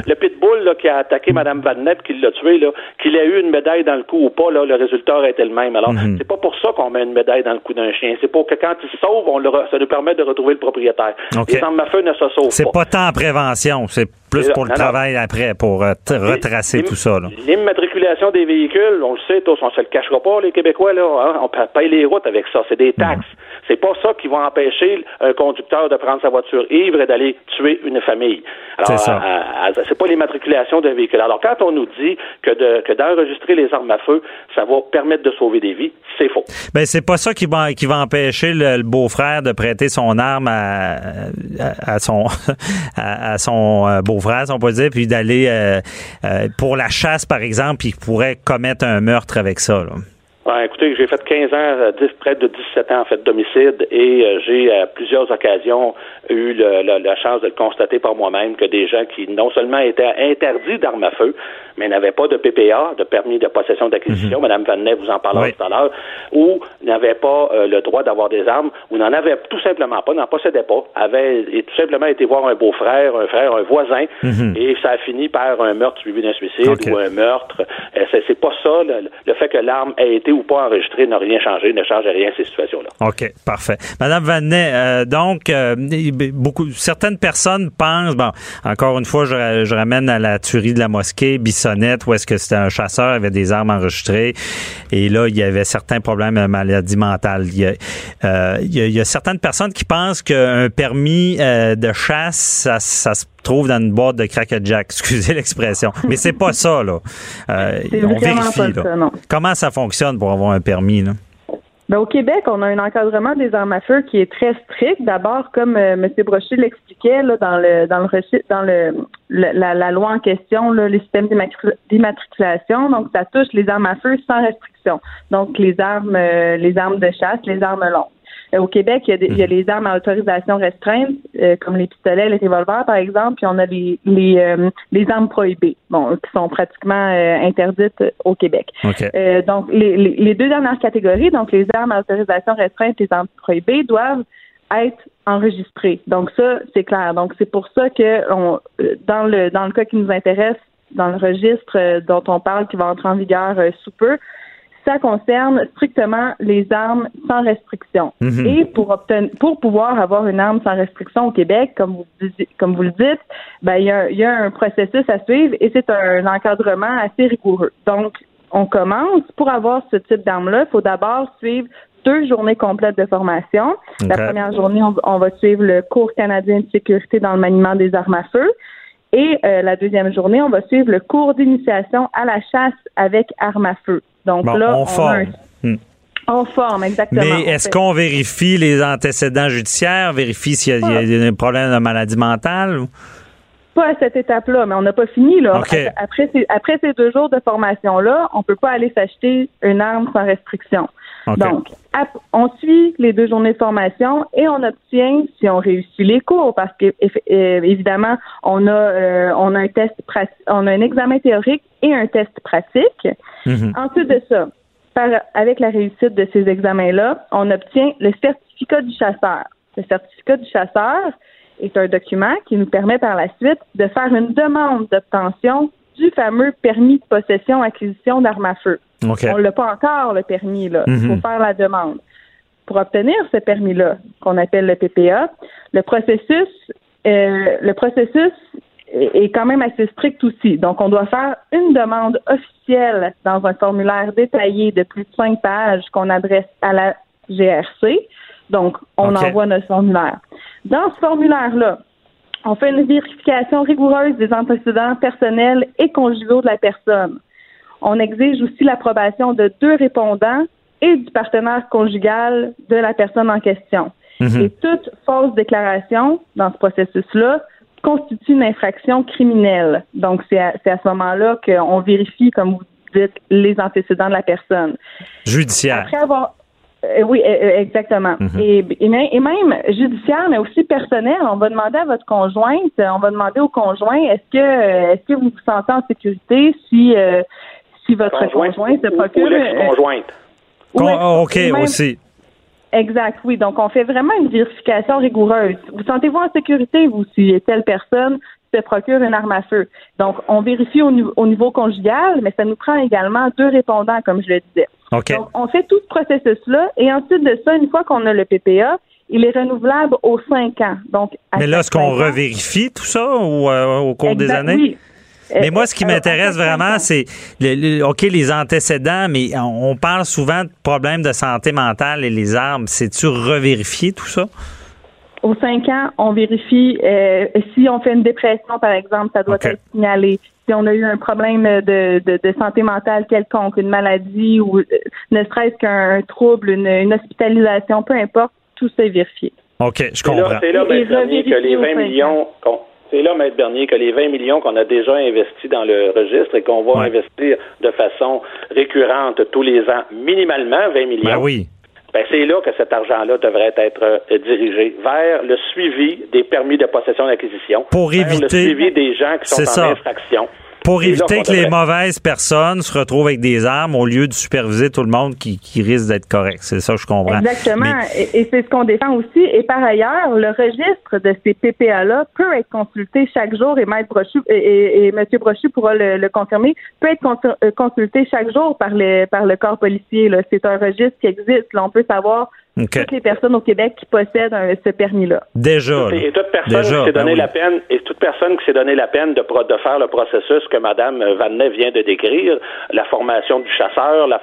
Le pitbull, là, qui a attaqué Mme Vadnep, qui l'a tué, là, qu'il ait eu une médaille dans le cou ou pas, là, le résultat aurait été le même. Alors, mhm. c'est pas pour ça qu'on met une médaille dans le cou d'un chien. C'est pour que quand il se sauve, on le, ça nous permet de retrouver le propriétaire. Les armes à feu ne se sauvent pas. C'est pas tant en prévention, c'est plus pour le travail après, pour euh, retracer tout ça. L'immatriculation des véhicules, on le sait, tous, on se le cachera pas, les Québécois, là, hein, on paye les routes avec ça, c'est des taxes. C'est pas ça qui va empêcher un conducteur de prendre sa voiture ivre et d'aller tuer une famille. Alors, c'est pas l'immatriculation d'un véhicule. Alors, quand on nous dit que, de, que d'enregistrer les armes à feu, ça va permettre de sauver des vies, c'est faux. Ben, c'est pas ça qui va, qui va empêcher le, beau-frère de prêter son arme à, à, son, à, son euh, on peut dire, puis d'aller euh, euh, pour la chasse, par exemple, puis pourrait commettre un meurtre avec ça. Là écoutez, j'ai fait 15 ans, 10, près de 17 ans en fait d'homicide et euh, j'ai à plusieurs occasions eu la chance de le constater par moi-même que des gens qui non seulement étaient interdits d'armes à feu, mais n'avaient pas de PPA, de permis de possession d'acquisition, Mme mhm. Vanet vous en parlera tout à l'heure, ou n'avaient pas euh, le droit d'avoir des armes, ou n'en avaient tout simplement pas, n'en possédaient pas, avaient et tout simplement été voir un beau-frère, un frère, un voisin, mhm. et ça a fini par un meurtre suivi d'un suicide ou un meurtre. Euh, c'est pas ça, le, fait que l'arme ait été pas enregistrée n'a rien changé, ne change rien ces situations-là. OK, parfait. Madame Vanet, euh, donc, beaucoup, certaines personnes pensent, bon, encore une fois, je, je ramène à la tuerie de la mosquée, Bissonnette, où est-ce que c'était un chasseur, avait des armes enregistrées, et là, il y avait certains problèmes de maladie mentale. Il y a, euh, il y a, certaines personnes qui pensent qu'un permis euh, de chasse, ça, ça se trouve dans une boîte de Jack, excusez l'expression. Mais c'est pas ça, là. Euh, on vérifie, là. Comment ça fonctionne pour avoir un permis, là? Ben, au Québec, on a un encadrement des armes à feu qui est très strict. D'abord, comme euh, M. Brochet l'expliquait là, dans le dans le dans le, la, la, loi en question, là, le système d'immatriculation, donc ça touche les armes à feu sans restriction. Donc les armes euh, les armes de chasse, les armes longues. Euh, au Québec, il y, a il y, a mhm. les armes à autorisation restreinte, euh, comme les pistolets, les revolvers, par exemple, puis on a les les, euh, les armes prohibées, bon, qui sont pratiquement interdites au Québec. donc, les, les, deux dernières catégories, donc les armes à autorisation restreinte et les armes prohibées, doivent être enregistrées. Donc ça, c'est clair. Donc c'est pour ça que on, dans le dans le cas qui nous intéresse, dans le registre dont on parle qui va entrer en vigueur sous peu, ça concerne strictement les armes sans restriction. Mhm. Et pour obtenir, pour pouvoir avoir une arme sans restriction au Québec, comme vous, comme vous le dites, ben, il y a, y a un processus à suivre et c'est un encadrement assez rigoureux. Donc, on commence. Pour avoir ce type d'arme-là, il faut d'abord suivre deux journées complètes de formation. La première journée, on, va suivre le cours canadien de sécurité dans le maniement des armes à feu. Et euh, la deuxième journée, on va suivre le cours d'initiation à la chasse avec armes à feu. Donc là, on, forme. Hmm. On forme, exactement. Mais est-ce qu'on vérifie les antécédents judiciaires, vérifie s'il y, a un problème de maladie mentale? Pas à cette étape-là, mais on n'a pas fini. Là. Après, ces, après ces deux jours de formation-là, on ne peut pas aller s'acheter une arme sans restriction. Donc, on suit les deux journées de formation et on obtient, si on réussit les cours, parce que euh, évidemment, on a euh, on a un test on a un examen théorique et un test pratique. Mhm. Ensuite de ça, avec la réussite de ces examens-là, on obtient le certificat du chasseur. Le certificat du chasseur est un document qui nous permet par la suite de faire une demande d'obtention du fameux permis de possession acquisition d'armes à feu. On l'a pas encore, le permis, là. Il faut mhm. faire la demande. Pour obtenir ce permis-là, qu'on appelle le PPA, le processus, euh, le processus est quand même assez strict aussi. Donc, on doit faire une demande officielle dans un formulaire détaillé de plus de cinq pages qu'on adresse à la GRC. Donc, on envoie notre formulaire. Dans ce formulaire-là, on fait une vérification rigoureuse des antécédents personnels et conjugaux de la personne. On exige aussi l'approbation de deux répondants et du partenaire conjugal de la personne en question. Mhm. Et toute fausse déclaration dans ce processus-là constitue une infraction criminelle. Donc, c'est à, à, ce moment-là qu'on vérifie, comme vous dites, les antécédents de la personne. Judiciaire. Après avoir, oui, euh, euh, exactement. Mhm. et, et, même judiciaire, mais aussi personnel. On va demander à votre conjointe, on va demander au conjoint, est-ce que est-ce que vous vous sentez en sécurité si si votre conjointe, se procure. Ou conjointe oh, OK, aussi. Exact, oui. Donc, on fait vraiment une vérification rigoureuse. Vous sentez-vous en sécurité, vous, si telle personne se procure une arme à feu? Donc, on vérifie au, au niveau conjugal, mais ça nous prend également deux répondants, comme je le disais. Donc, on fait tout ce processus-là et ensuite de ça, une fois qu'on a le PPA, il est renouvelable aux cinq ans. Donc, Mais là, est-ce qu'on revérifie tout ça ou, euh, au cours des années? Oui. Mais moi, ce qui euh, m'intéresse vraiment, c'est, OK, les antécédents, mais on parle souvent de problèmes de santé mentale et les armes. C'est-tu revérifié tout ça? Aux cinq ans, on vérifie euh, si on fait une dépression, par exemple, ça doit être signalé. Si on a eu un problème de, de, santé mentale quelconque, une maladie ou ne serait-ce qu'un trouble, une, hospitalisation, peu importe, tout ça est vérifié. OK, je comprends. C'est là, que les 20 millions c'est là, Maître Bernier, que les 20 millions qu'on a déjà investis dans le registre et qu'on va investir de façon récurrente tous les ans, minimalement 20 millions. Ben oui. Ben, c'est là que cet argent-là devrait être euh, dirigé vers le suivi des permis de possession d'acquisition. Pour éviter. le suivi des gens qui sont en infraction. Pour éviter que les mauvaises personnes se retrouvent avec des armes au lieu de superviser tout le monde qui, qui risque d'être correct. C'est ça, je comprends. Exactement. Et, c'est ce qu'on défend aussi. Et par ailleurs, le registre de ces PPA-là peut être consulté chaque jour et Maître Brochu et, et, M. Brochu pourra le, confirmer, peut être euh, consulté chaque jour par, les, par le corps policier. C'est un registre qui existe. Là, on peut savoir toutes les personnes au Québec qui possèdent ce permis-là. Déjà. et toute personne qui s'est donné ben la peine, et toute personne qui s'est donné la peine de, de faire le processus que Mme Vanet vient de décrire, la formation du chasseur, la,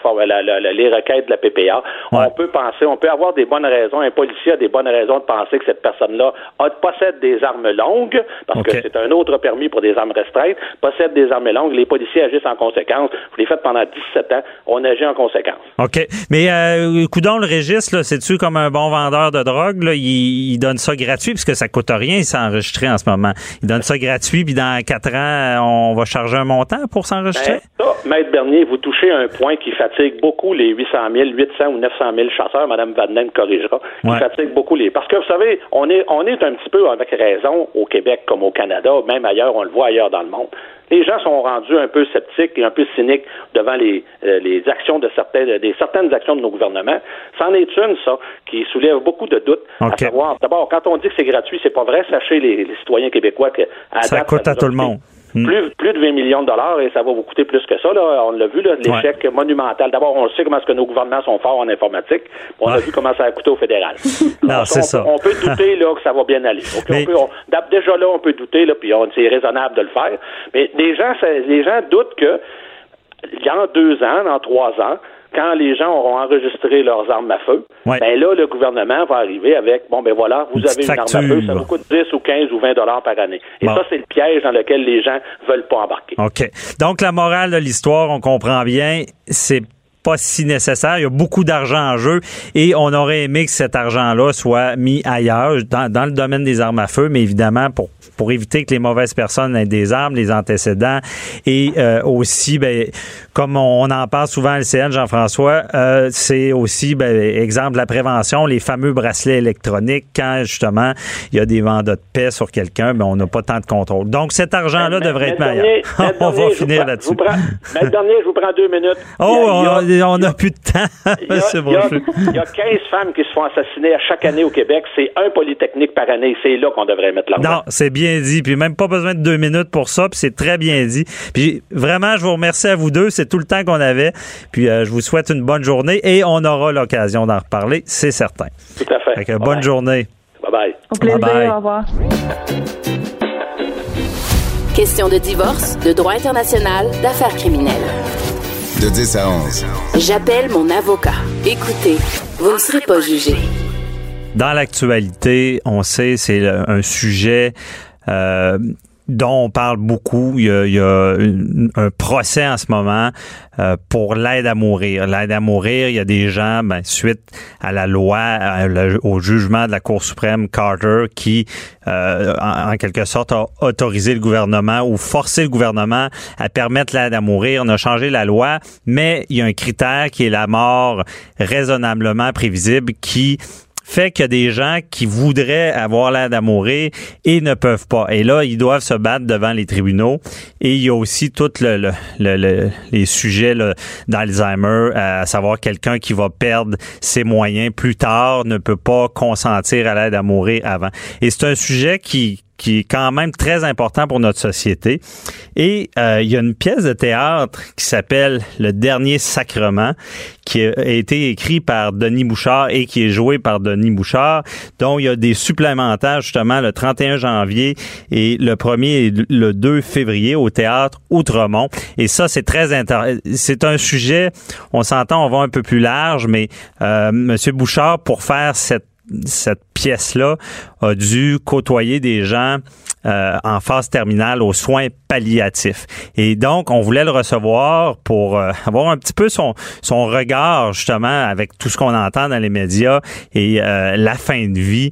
les requêtes de la PPA, on peut penser, on peut avoir des bonnes raisons, un policier a des bonnes raisons de penser que cette personne-là possède des armes longues, parce que c'est un autre permis pour des armes restreintes, possède des armes longues, les policiers agissent en conséquence. Vous les faites pendant 17 ans, on agit en conséquence. OK. Mais, euh, coudon, le registre, c'est comme un bon vendeur de drogue, là, il, donne ça gratuit puisque ça coûte rien s'enregistrer en ce moment. Il donne ça gratuit, puis dans quatre ans, on va charger un montant pour s'enregistrer? Ben, Maître Bernier, vous touchez un point qui fatigue beaucoup les 800 000, 800 ou 900 000 chasseurs. Mme Vadnen corrigera. Qui fatigue beaucoup les. Parce que vous savez, on est, on est un petit peu avec raison au Québec comme au Canada, même ailleurs, on le voit ailleurs dans le monde les gens sont rendus un peu sceptiques et un peu cyniques devant les, euh, les actions de certaines, des certaines actions de nos gouvernements. C'en est une, ça, qui soulève beaucoup de doutes. À savoir, d'abord, quand on dit que c'est gratuit, c'est pas vrai. Sachez les, les citoyens québécois que à ça coûte à tout le monde. Hmm. Plus, plus de 20 millions de dollars et ça va vous coûter plus que ça. Là. On l'a vu, l'échec monumental. D'abord, on sait comment est-ce que nos gouvernements sont forts en informatique. On a vu comment ça a coûté au fédéral. non, c'est ça. On peut douter là, que ça va bien aller. déjà là, on peut douter, là, puis c'est raisonnable de le faire. Mais les gens, les gens doutent que dans deux ans, dans trois ans, quand les gens auront enregistré leurs armes à feu, ben là, le gouvernement va arriver avec, bon, ben voilà, vous avez une arme à feu, ça vous coûte 10 ou 15 ou 20 dollars par année. Et ça, c'est le piège dans lequel les gens veulent pas embarquer. OK. Donc, la morale de l'histoire, on comprend bien, c'est pas si nécessaire. Il y a beaucoup d'argent en jeu et on aurait aimé que cet argent-là soit mis ailleurs, dans, le domaine des armes à feu, mais évidemment pour pour éviter que les mauvaises personnes aient des armes, les antécédents et euh, aussi, ben, comme on, en parle souvent à LCN, Jean-François, euh, c'est aussi, ben, exemple, la prévention, les fameux bracelets électroniques, quand justement il y a des mandats de paix sur quelqu'un, ben, on n'a pas tant de contrôle. Donc cet argent-là devrait être meilleur. on va finir là-dessus. Mais dernier, je vous prends deux minutes. Oh, on n'a plus de temps. Il y, a, 15 femmes qui se font assassiner à chaque année au Québec. C'est un polytechnique par année. C'est là qu'on devrait mettre l'argent. Non, c'est bien dit. Puis même pas besoin de deux minutes pour ça. Puis c'est très bien dit. Puis vraiment, je vous remercie à vous deux. C'est tout le temps qu'on avait. Puis euh, je vous souhaite une bonne journée et on aura l'occasion d'en reparler, c'est certain. Tout à fait. fait bonne journée. Bye bye. Au plaisir. Bye bye. Au revoir. Question de divorce, de droit international, d'affaires criminelles. De 10 à 11. J'appelle mon avocat. Écoutez, vous ne serez pas jugé. Dans l'actualité, on sait, c'est un sujet euh, dont on parle beaucoup. Il y a, un procès en ce moment euh, pour l'aide à mourir. L'aide à mourir, il y a des gens, ben, suite à la loi, au jugement de la Cour suprême Carter, qui, euh, en, quelque sorte, a autorisé le gouvernement ou forcé le gouvernement à permettre l'aide à mourir. On a changé la loi, mais il y a un critère qui est la mort raisonnablement prévisible qui fait qu'il y a des gens qui voudraient avoir l'aide à mourir et ne peuvent pas. Et là, ils doivent se battre devant les tribunaux. Et il y a aussi tous le, le, les sujets d'Alzheimer, à savoir quelqu'un qui va perdre ses moyens plus tard, ne peut pas consentir à l'aide à mourir avant. Et c'est un sujet qui qui est quand même très important pour notre société. Et euh, il y a une pièce de théâtre qui s'appelle Le Dernier Sacrement, qui a été écrit par Denis Bouchard et qui est joué par Denis Bouchard, dont il y a des supplémentaires justement le 31 janvier et le 1er et le 2 février au théâtre Outremont. Et ça, c'est très intéressant. C'est un sujet, on s'entend, on va un peu plus large, mais euh, Monsieur Bouchard, pour faire cette cette pièce-là a dû côtoyer des gens euh, en phase terminale aux soins palliatifs. Et donc, on voulait le recevoir pour euh, avoir un petit peu son, regard, justement, avec tout ce qu'on entend dans les médias et euh, la fin de vie.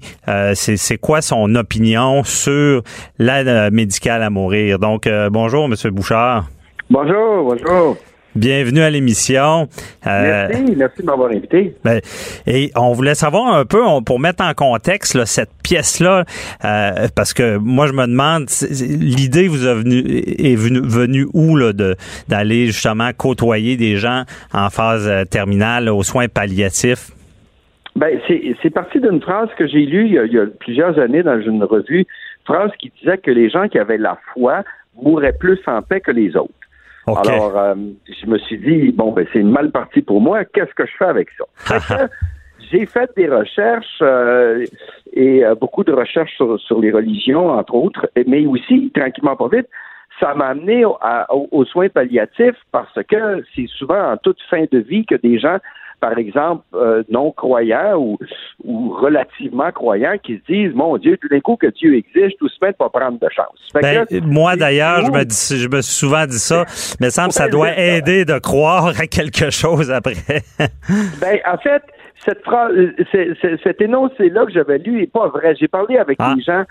C'est quoi son opinion sur l'aide médicale à mourir? Donc, bonjour, Monsieur Bouchard. Bonjour, bonjour. Bienvenue à l'émission. Euh, merci, merci de m'avoir invité. Ben, et on voulait savoir un peu, pour mettre en contexte cette pièce-là, euh, parce que moi je me demande, l'idée vous est venue, est venue, où là, de d'aller justement côtoyer des gens en phase euh, terminale aux soins palliatifs? Ben, c'est parti d'une phrase que j'ai lue il y, a, il y, a, plusieurs années dans une revue, phrase qui disait que les gens qui avaient la foi mouraient plus en paix que les autres. Alors, euh, je me suis dit, bon, ben, c'est une mal partie pour moi. Qu'est-ce que je fais avec ça? j'ai fait des recherches euh, et euh, beaucoup de recherches sur, les religions, entre autres, mais aussi, tranquillement pas vite, ça m'a amené aux soins palliatifs parce que c'est souvent en toute fin de vie que des gens par exemple, euh, non-croyants ou, ou, relativement croyants qui se disent, mon Dieu, tout d'un coup que Dieu existe, tout se met pas prendre de chance. Ben, moi, d'ailleurs, je me, dis, je me suis souvent dit ça, mais ça me ça doit aider de croire à quelque chose après. ben, en fait, cette phrase, cet énoncé-là que j'avais lu n'est pas vrai. J'ai parlé avec ah. des gens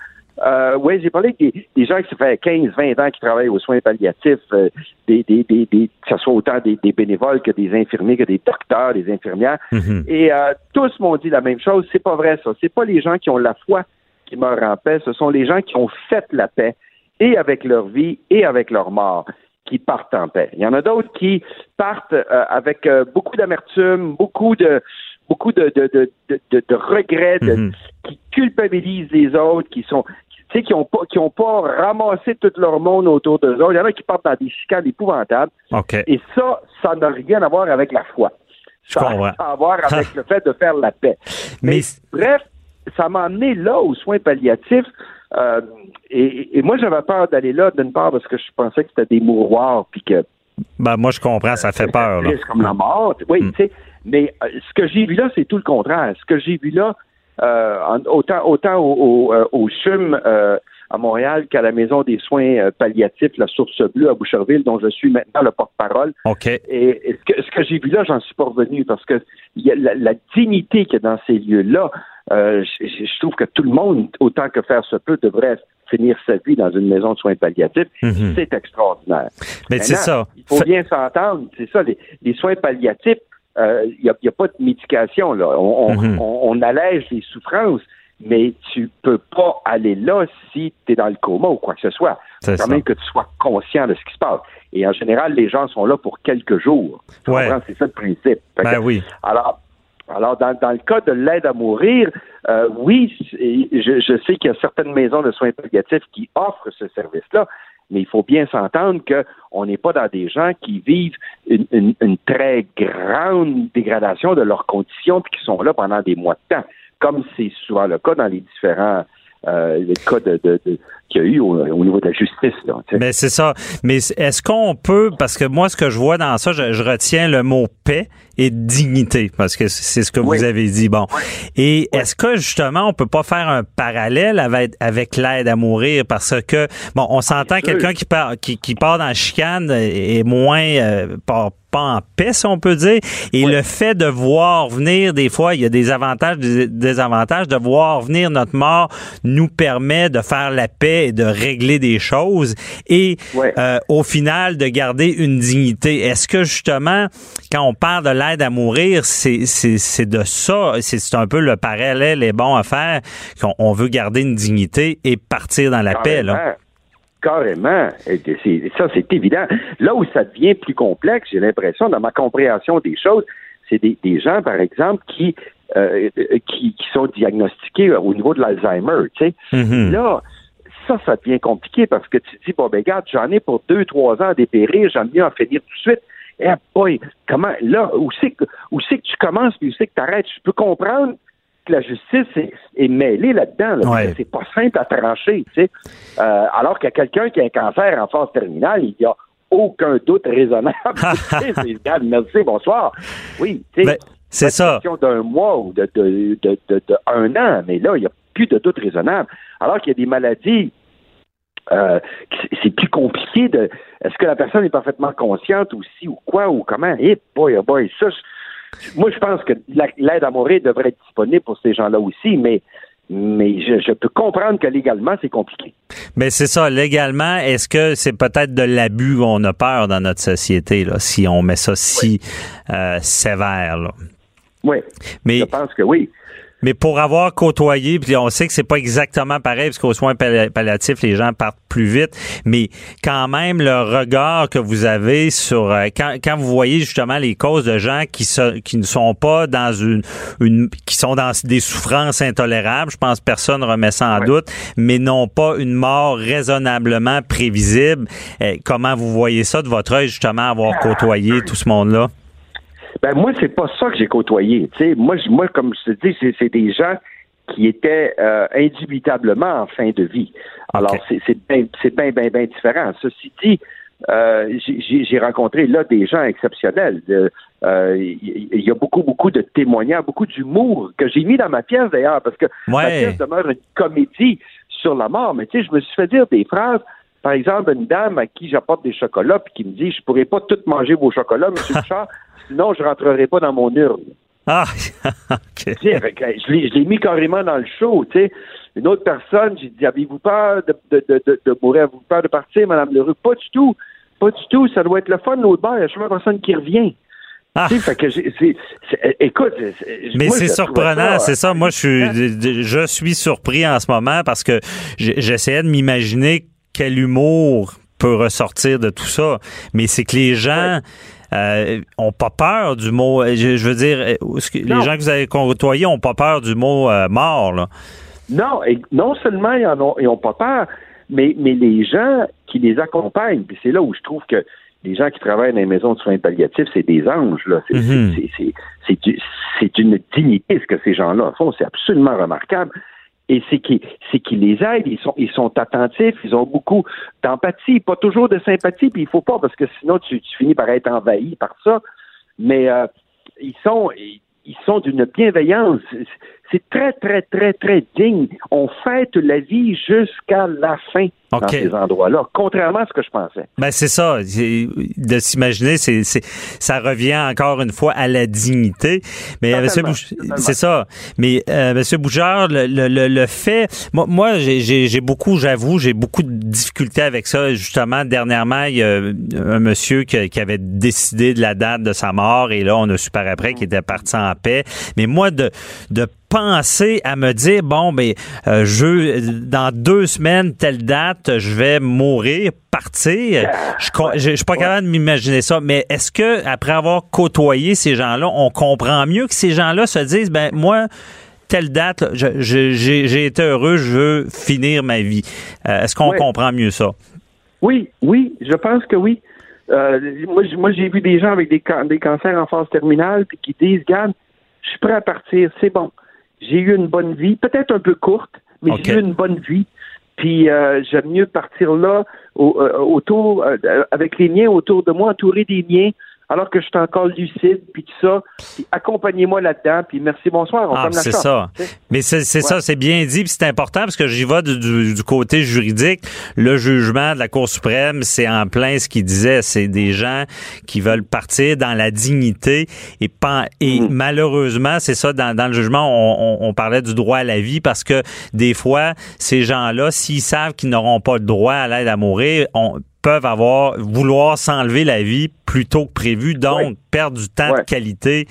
euh, oui, j'ai parlé avec des, gens qui ça fait 15, 20 ans qui travaillent aux soins palliatifs, euh, des, des, des, que ce soit autant des, bénévoles que des infirmiers, que des docteurs, des infirmières. Mhm. Et euh, tous m'ont dit la même chose. C'est pas vrai, ça. C'est pas les gens qui ont la foi qui meurent en paix. Ce sont les gens qui ont fait la paix et avec leur vie et avec leur mort qui partent en paix. Il y en a d'autres qui partent euh, avec beaucoup d'amertume, beaucoup de beaucoup de, de, de, de, regrets, mhm. qui culpabilisent les autres, qui sont qui n'ont pas, qui ont pas ramassé tout leur monde autour d'eux autres. Il y en a qui partent dans des chicanes épouvantables. Et ça, ça n'a rien à voir avec la foi. ça a à voir avec le fait de faire la paix. Mais, bref, ça m'a amené là aux soins palliatifs. Euh, et, moi, j'avais peur d'aller là, d'une part, parce que je pensais que c'était des mouroirs, puis que... Ben, moi, je comprends, ça fait peur. C'est comme la mort. Oui, hmm. tu sais. Mais euh, ce que j'ai vu là, c'est tout le contraire. Ce que j'ai vu là, autant, autant au, au, au CHUM euh, à Montréal qu'à la Maison des soins palliatifs, la Source Bleue à Boucherville, dont je suis maintenant le porte-parole. OK. Et, ce que, j'ai vu là, j'en suis pas revenu parce que y a la, la, dignité qu'il y a dans ces lieux-là, euh, je, trouve que tout le monde, autant que faire se peut, devrait finir sa vie dans une maison de soins palliatifs. Mhm. C'est extraordinaire. Mais c'est ça. Il faut bien s'entendre. C'est ça, les, les soins palliatifs, il euh, n'y a, pas de médication. Là. Mhm. On, allège les souffrances, mais tu peux pas aller là si tu es dans le coma ou quoi que ce soit. Il quand même que tu sois conscient de ce qui se passe. Et en général, les gens sont là pour quelques jours. C'est ça le principe. Ben oui. Alors, alors, dans, dans, le cas de l'aide à mourir, euh, oui, je, je sais qu'il y a certaines maisons de soins palliatifs qui offrent ce service-là, mais il faut bien s'entendre qu'on n'est pas dans des gens qui vivent une, très grande dégradation de leurs conditions et qui sont là pendant des mois de temps, comme c'est souvent le cas dans les différents euh, cas qu'il y a eu au, niveau de la justice. mais c'est ça. Mais est-ce qu'on peut, parce que moi, ce que je vois dans ça, je, retiens le mot paix et dignité, parce que c'est ce que vous avez dit. Bon. Et est-ce que justement, on peut pas faire un parallèle avec, avec l'aide à mourir, parce que bon, on s'entend quelqu'un qui part qui, qui part dans la chicane est moins euh, pas en paix, si on peut dire. Et le fait de voir venir, des fois, il y a des avantages, des désavantages, de voir venir notre mort nous permet de faire la paix et de régler des choses. Et euh, au final de garder une dignité. Est-ce que justement, quand on parle de l'aide à mourir, c'est, de ça, c'est, un peu le parallèle est bon à faire, qu'on veut garder une dignité et partir dans la paix. Là. Carrément. ça, c'est évident. Là où ça devient plus complexe, j'ai l'impression, dans ma compréhension des choses, c'est des, gens, par exemple, qui, euh, qui, sont diagnostiqués au niveau de l'Alzheimer. Tu sais. Mm-hmm. Là, ça, ça devient compliqué parce que tu dis, bon, ben, regarde, j'en ai pour deux, trois ans à dépérir, j'aime mieux en finir tout de suite. Eh boy, comment, là, où c'est que, où c'est que tu commences puis où c'est que tu arrêtes? Je peux comprendre que la justice est, mêlée là-dedans. C'est pas simple à trancher, tu sais. Euh, alors qu'il y a quelqu'un qui a un cancer en phase terminale, il y a aucun doute raisonnable. merci, bonsoir. Oui, tu sais. Ben, c'est ça. question d'un mois ou de, de, de, de, un an, mais là, il n'y a plus de doute raisonnable. Alors qu'il y a des maladies euh, c'est plus compliqué de. Est-ce que la personne est parfaitement consciente aussi ou quoi ou comment? Eh boy, oh boy, ça, moi, je pense que l'aide à mourir devrait être disponible pour ces gens-là aussi, mais mais je, peux comprendre que légalement, c'est compliqué. Mais c'est ça, légalement, est-ce que c'est peut-être de l'abus qu'on a peur dans notre société, là, si on met ça si euh, sévère? Là? Oui. Mais, je pense que oui. Mais pour avoir côtoyé, puis on sait que c'est pas exactement pareil, parce qu'aux soins palliatifs, les gens partent plus vite, mais quand même, le regard que vous avez sur euh, quand, quand vous voyez justement les causes de gens qui, qui ne sont pas dans une, une qui sont dans des souffrances intolérables, je pense personne remet ça en doute, mais non pas une mort raisonnablement prévisible. Euh, comment vous voyez ça de votre œil justement avoir côtoyé tout ce monde-là? Ben moi, c'est pas ça que j'ai côtoyé. sais, moi, moi, comme je te dis, c'est des gens qui étaient euh, indubitablement en fin de vie. Alors, c'est bien, bien, bien, bien différent. Ceci dit, euh, j'ai rencontré là des gens exceptionnels. Il euh, y, a beaucoup, beaucoup de témoignages, beaucoup d'humour que j'ai mis dans ma pièce d'ailleurs, parce que ma pièce demeure une comédie sur la mort. Mais tu sais, je me suis fait dire des phrases. Par exemple, une dame à qui j'apporte des chocolats puis qui me dit Je pourrais pas tout manger vos chocolats, monsieur Richard sinon je rentrerai pas dans mon urne. Ah, OK. Je l'ai mis carrément dans le show, tu sais. Une autre personne, j'ai dit, avez-vous peur de, de, de, de mourir? Avez-vous peur de partir, Madame Leroux? Pas du tout. Pas du tout. Ça doit être le fun, l'autre bord. Il y a jamais personne qui revient. Ah. Fait que écoute, mais c'est surprenant, c'est ça. Moi, je suis, je suis surpris en ce moment parce que j'essayais de m'imaginer quel humour peut ressortir de tout ça. Mais c'est que les gens, euh, ont pas peur du mot. Euh, je, veux dire, euh, les gens que vous avez côtoyés ont pas peur du mot mort. Là. Non, et non seulement ils n'ont pas peur, mais, mais les gens qui les accompagnent, puis c'est là où je trouve que les gens qui travaillent dans les maisons de soins palliatifs, c'est des anges. là. C'est mm-hmm. c'est une dignité ce que ces gens-là font. C'est absolument remarquable et c'est qu'ils qu'ils les aident, ils sont ils sont attentifs, ils ont beaucoup d'empathie, pas toujours de sympathie, puis il faut pas parce que sinon tu, tu finis par être envahi par ça. Mais euh, ils sont ils sont d'une bienveillance. C'est très très très très digne. On fête la vie jusqu'à la fin dans ces endroits-là, contrairement à ce que je pensais. Ben c'est ça, de s'imaginer, c'est, ça revient encore une fois à la dignité. Mais euh, Monsieur c'est ça. Mais euh, Monsieur le, le, le, fait, moi, moi j'ai, j'ai beaucoup, j'avoue, j'ai beaucoup de difficultés avec ça. Justement, dernièrement, il y a un monsieur qui, qui, avait décidé de la date de sa mort et là, on a su par après qu'il était parti en paix. Mais moi, de, de penser à me dire bon ben euh, je dans deux semaines telle date je vais mourir partir. Je, je, suis pas capable de m'imaginer ça. Mais est-ce que après avoir côtoyé ces gens-là on comprend mieux que ces gens-là se disent ben moi telle date j'ai été heureux je veux finir ma vie. Euh, est-ce qu'on comprend mieux ça? Oui oui je pense que oui. Euh, moi, j'ai vu des gens avec des, des cancers en phase terminale puis qui disent, Gad, je suis prêt à partir, c'est bon j'ai eu une bonne vie, peut-être un peu courte, mais j'ai eu une bonne vie. Puis euh, j'aime mieux partir là euh, autour euh, avec les miens autour de moi, entouré des miens, alors que je suis encore lucide, puis tout ça. accompagnez-moi là-dedans, puis merci, bonsoir. On ah, c'est ça. Mais c'est ça, c'est bien dit, puis c'est important parce que j'y vais du, côté juridique. Le jugement de la Cour suprême, c'est en plein ce qu'il disait. C'est des gens qui veulent partir dans la dignité et, et mm. malheureusement, c'est ça, dans, le jugement, on, on, parlait du droit à la vie parce que des fois, ces gens-là, s'ils savent qu'ils n'auront pas le droit à l'aide à mourir, on peuvent avoir vouloir s'enlever la vie plus tôt que prévu, donc perdre du temps de qualité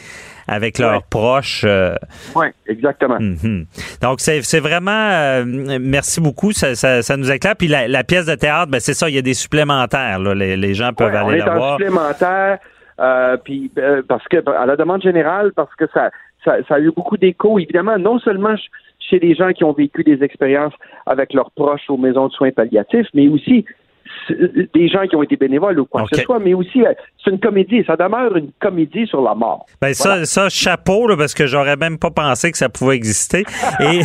avec leurs proches. Euh. oui, exactement. Mhm. Donc, c'est vraiment... Euh, merci beaucoup, ça, ça, nous éclaire. Puis la, pièce de théâtre, ben, c'est ça, il y a des supplémentaires. Là. Les, gens peuvent aller la voir. supplémentaire, euh, puis parce que à la demande générale, parce que ça, ça, a eu beaucoup d'écho. Évidemment, non seulement je, chez les gens qui ont vécu des expériences avec leurs proches aux maisons de soins palliatifs, mais aussi des gens qui ont été bénévoles ou quoi que ce soit, mais aussi euh, c'est une comédie. Ça demeure une comédie sur la mort. Ben ça, ça, chapeau, là, parce que j'aurais même pas pensé que ça pouvait exister. Et,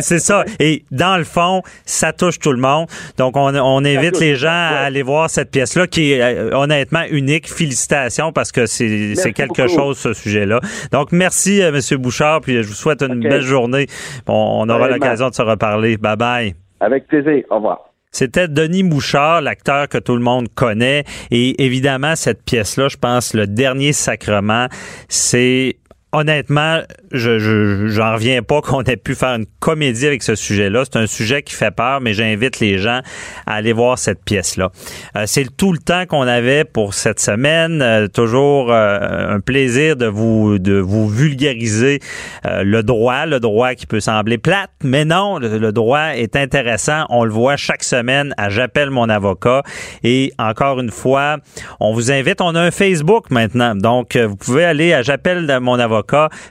c'est ça. Et dans le fond, ça touche tout le monde. Donc, on, on invite les gens à aller voir cette pièce-là, qui est euh, honnêtement unique. Félicitations, parce que c'est quelque chose, ce sujet-là. Donc, merci, euh, M. Bouchard, puis je vous souhaite une belle journée. on aura l'occasion de se reparler. Bye-bye. Avec plaisir. Au revoir. C'était Denis Mouchard, l'acteur que tout le monde connaît. Et évidemment, cette pièce-là, je pense, le dernier sacrement, c'est honnêtement, je j'en reviens pas qu'on ait pu faire une comédie avec ce sujet-là. C'est un sujet qui fait peur, mais j'invite les gens à aller voir cette pièce-là. Euh, c'est tout le temps qu'on avait pour cette semaine. Euh, toujours euh, un plaisir de vous de vous vulgariser le droit, le droit qui peut sembler plate, mais non, le, droit est intéressant. On le voit chaque semaine à J'appelle mon avocat. Et encore une fois, on vous invite. On a un Facebook maintenant, donc vous pouvez aller à J'appelle mon avocat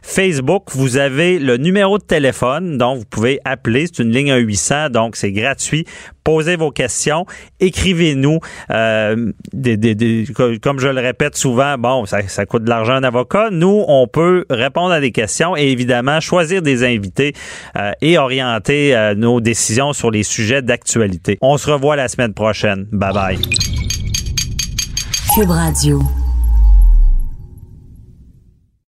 Facebook vous avez le numéro de téléphone, donc vous pouvez appeler. C'est une ligne 800, donc c'est gratuit. Posez vos questions, écrivez-nous. Euh, comme je le répète souvent, bon, ça, coûte de l'argent un avocat. Nous, on peut répondre à des questions et évidemment choisir des invités euh, et orienter euh, nos décisions sur les sujets d'actualité. On se revoit la semaine prochaine. Bye bye. Cube Radio.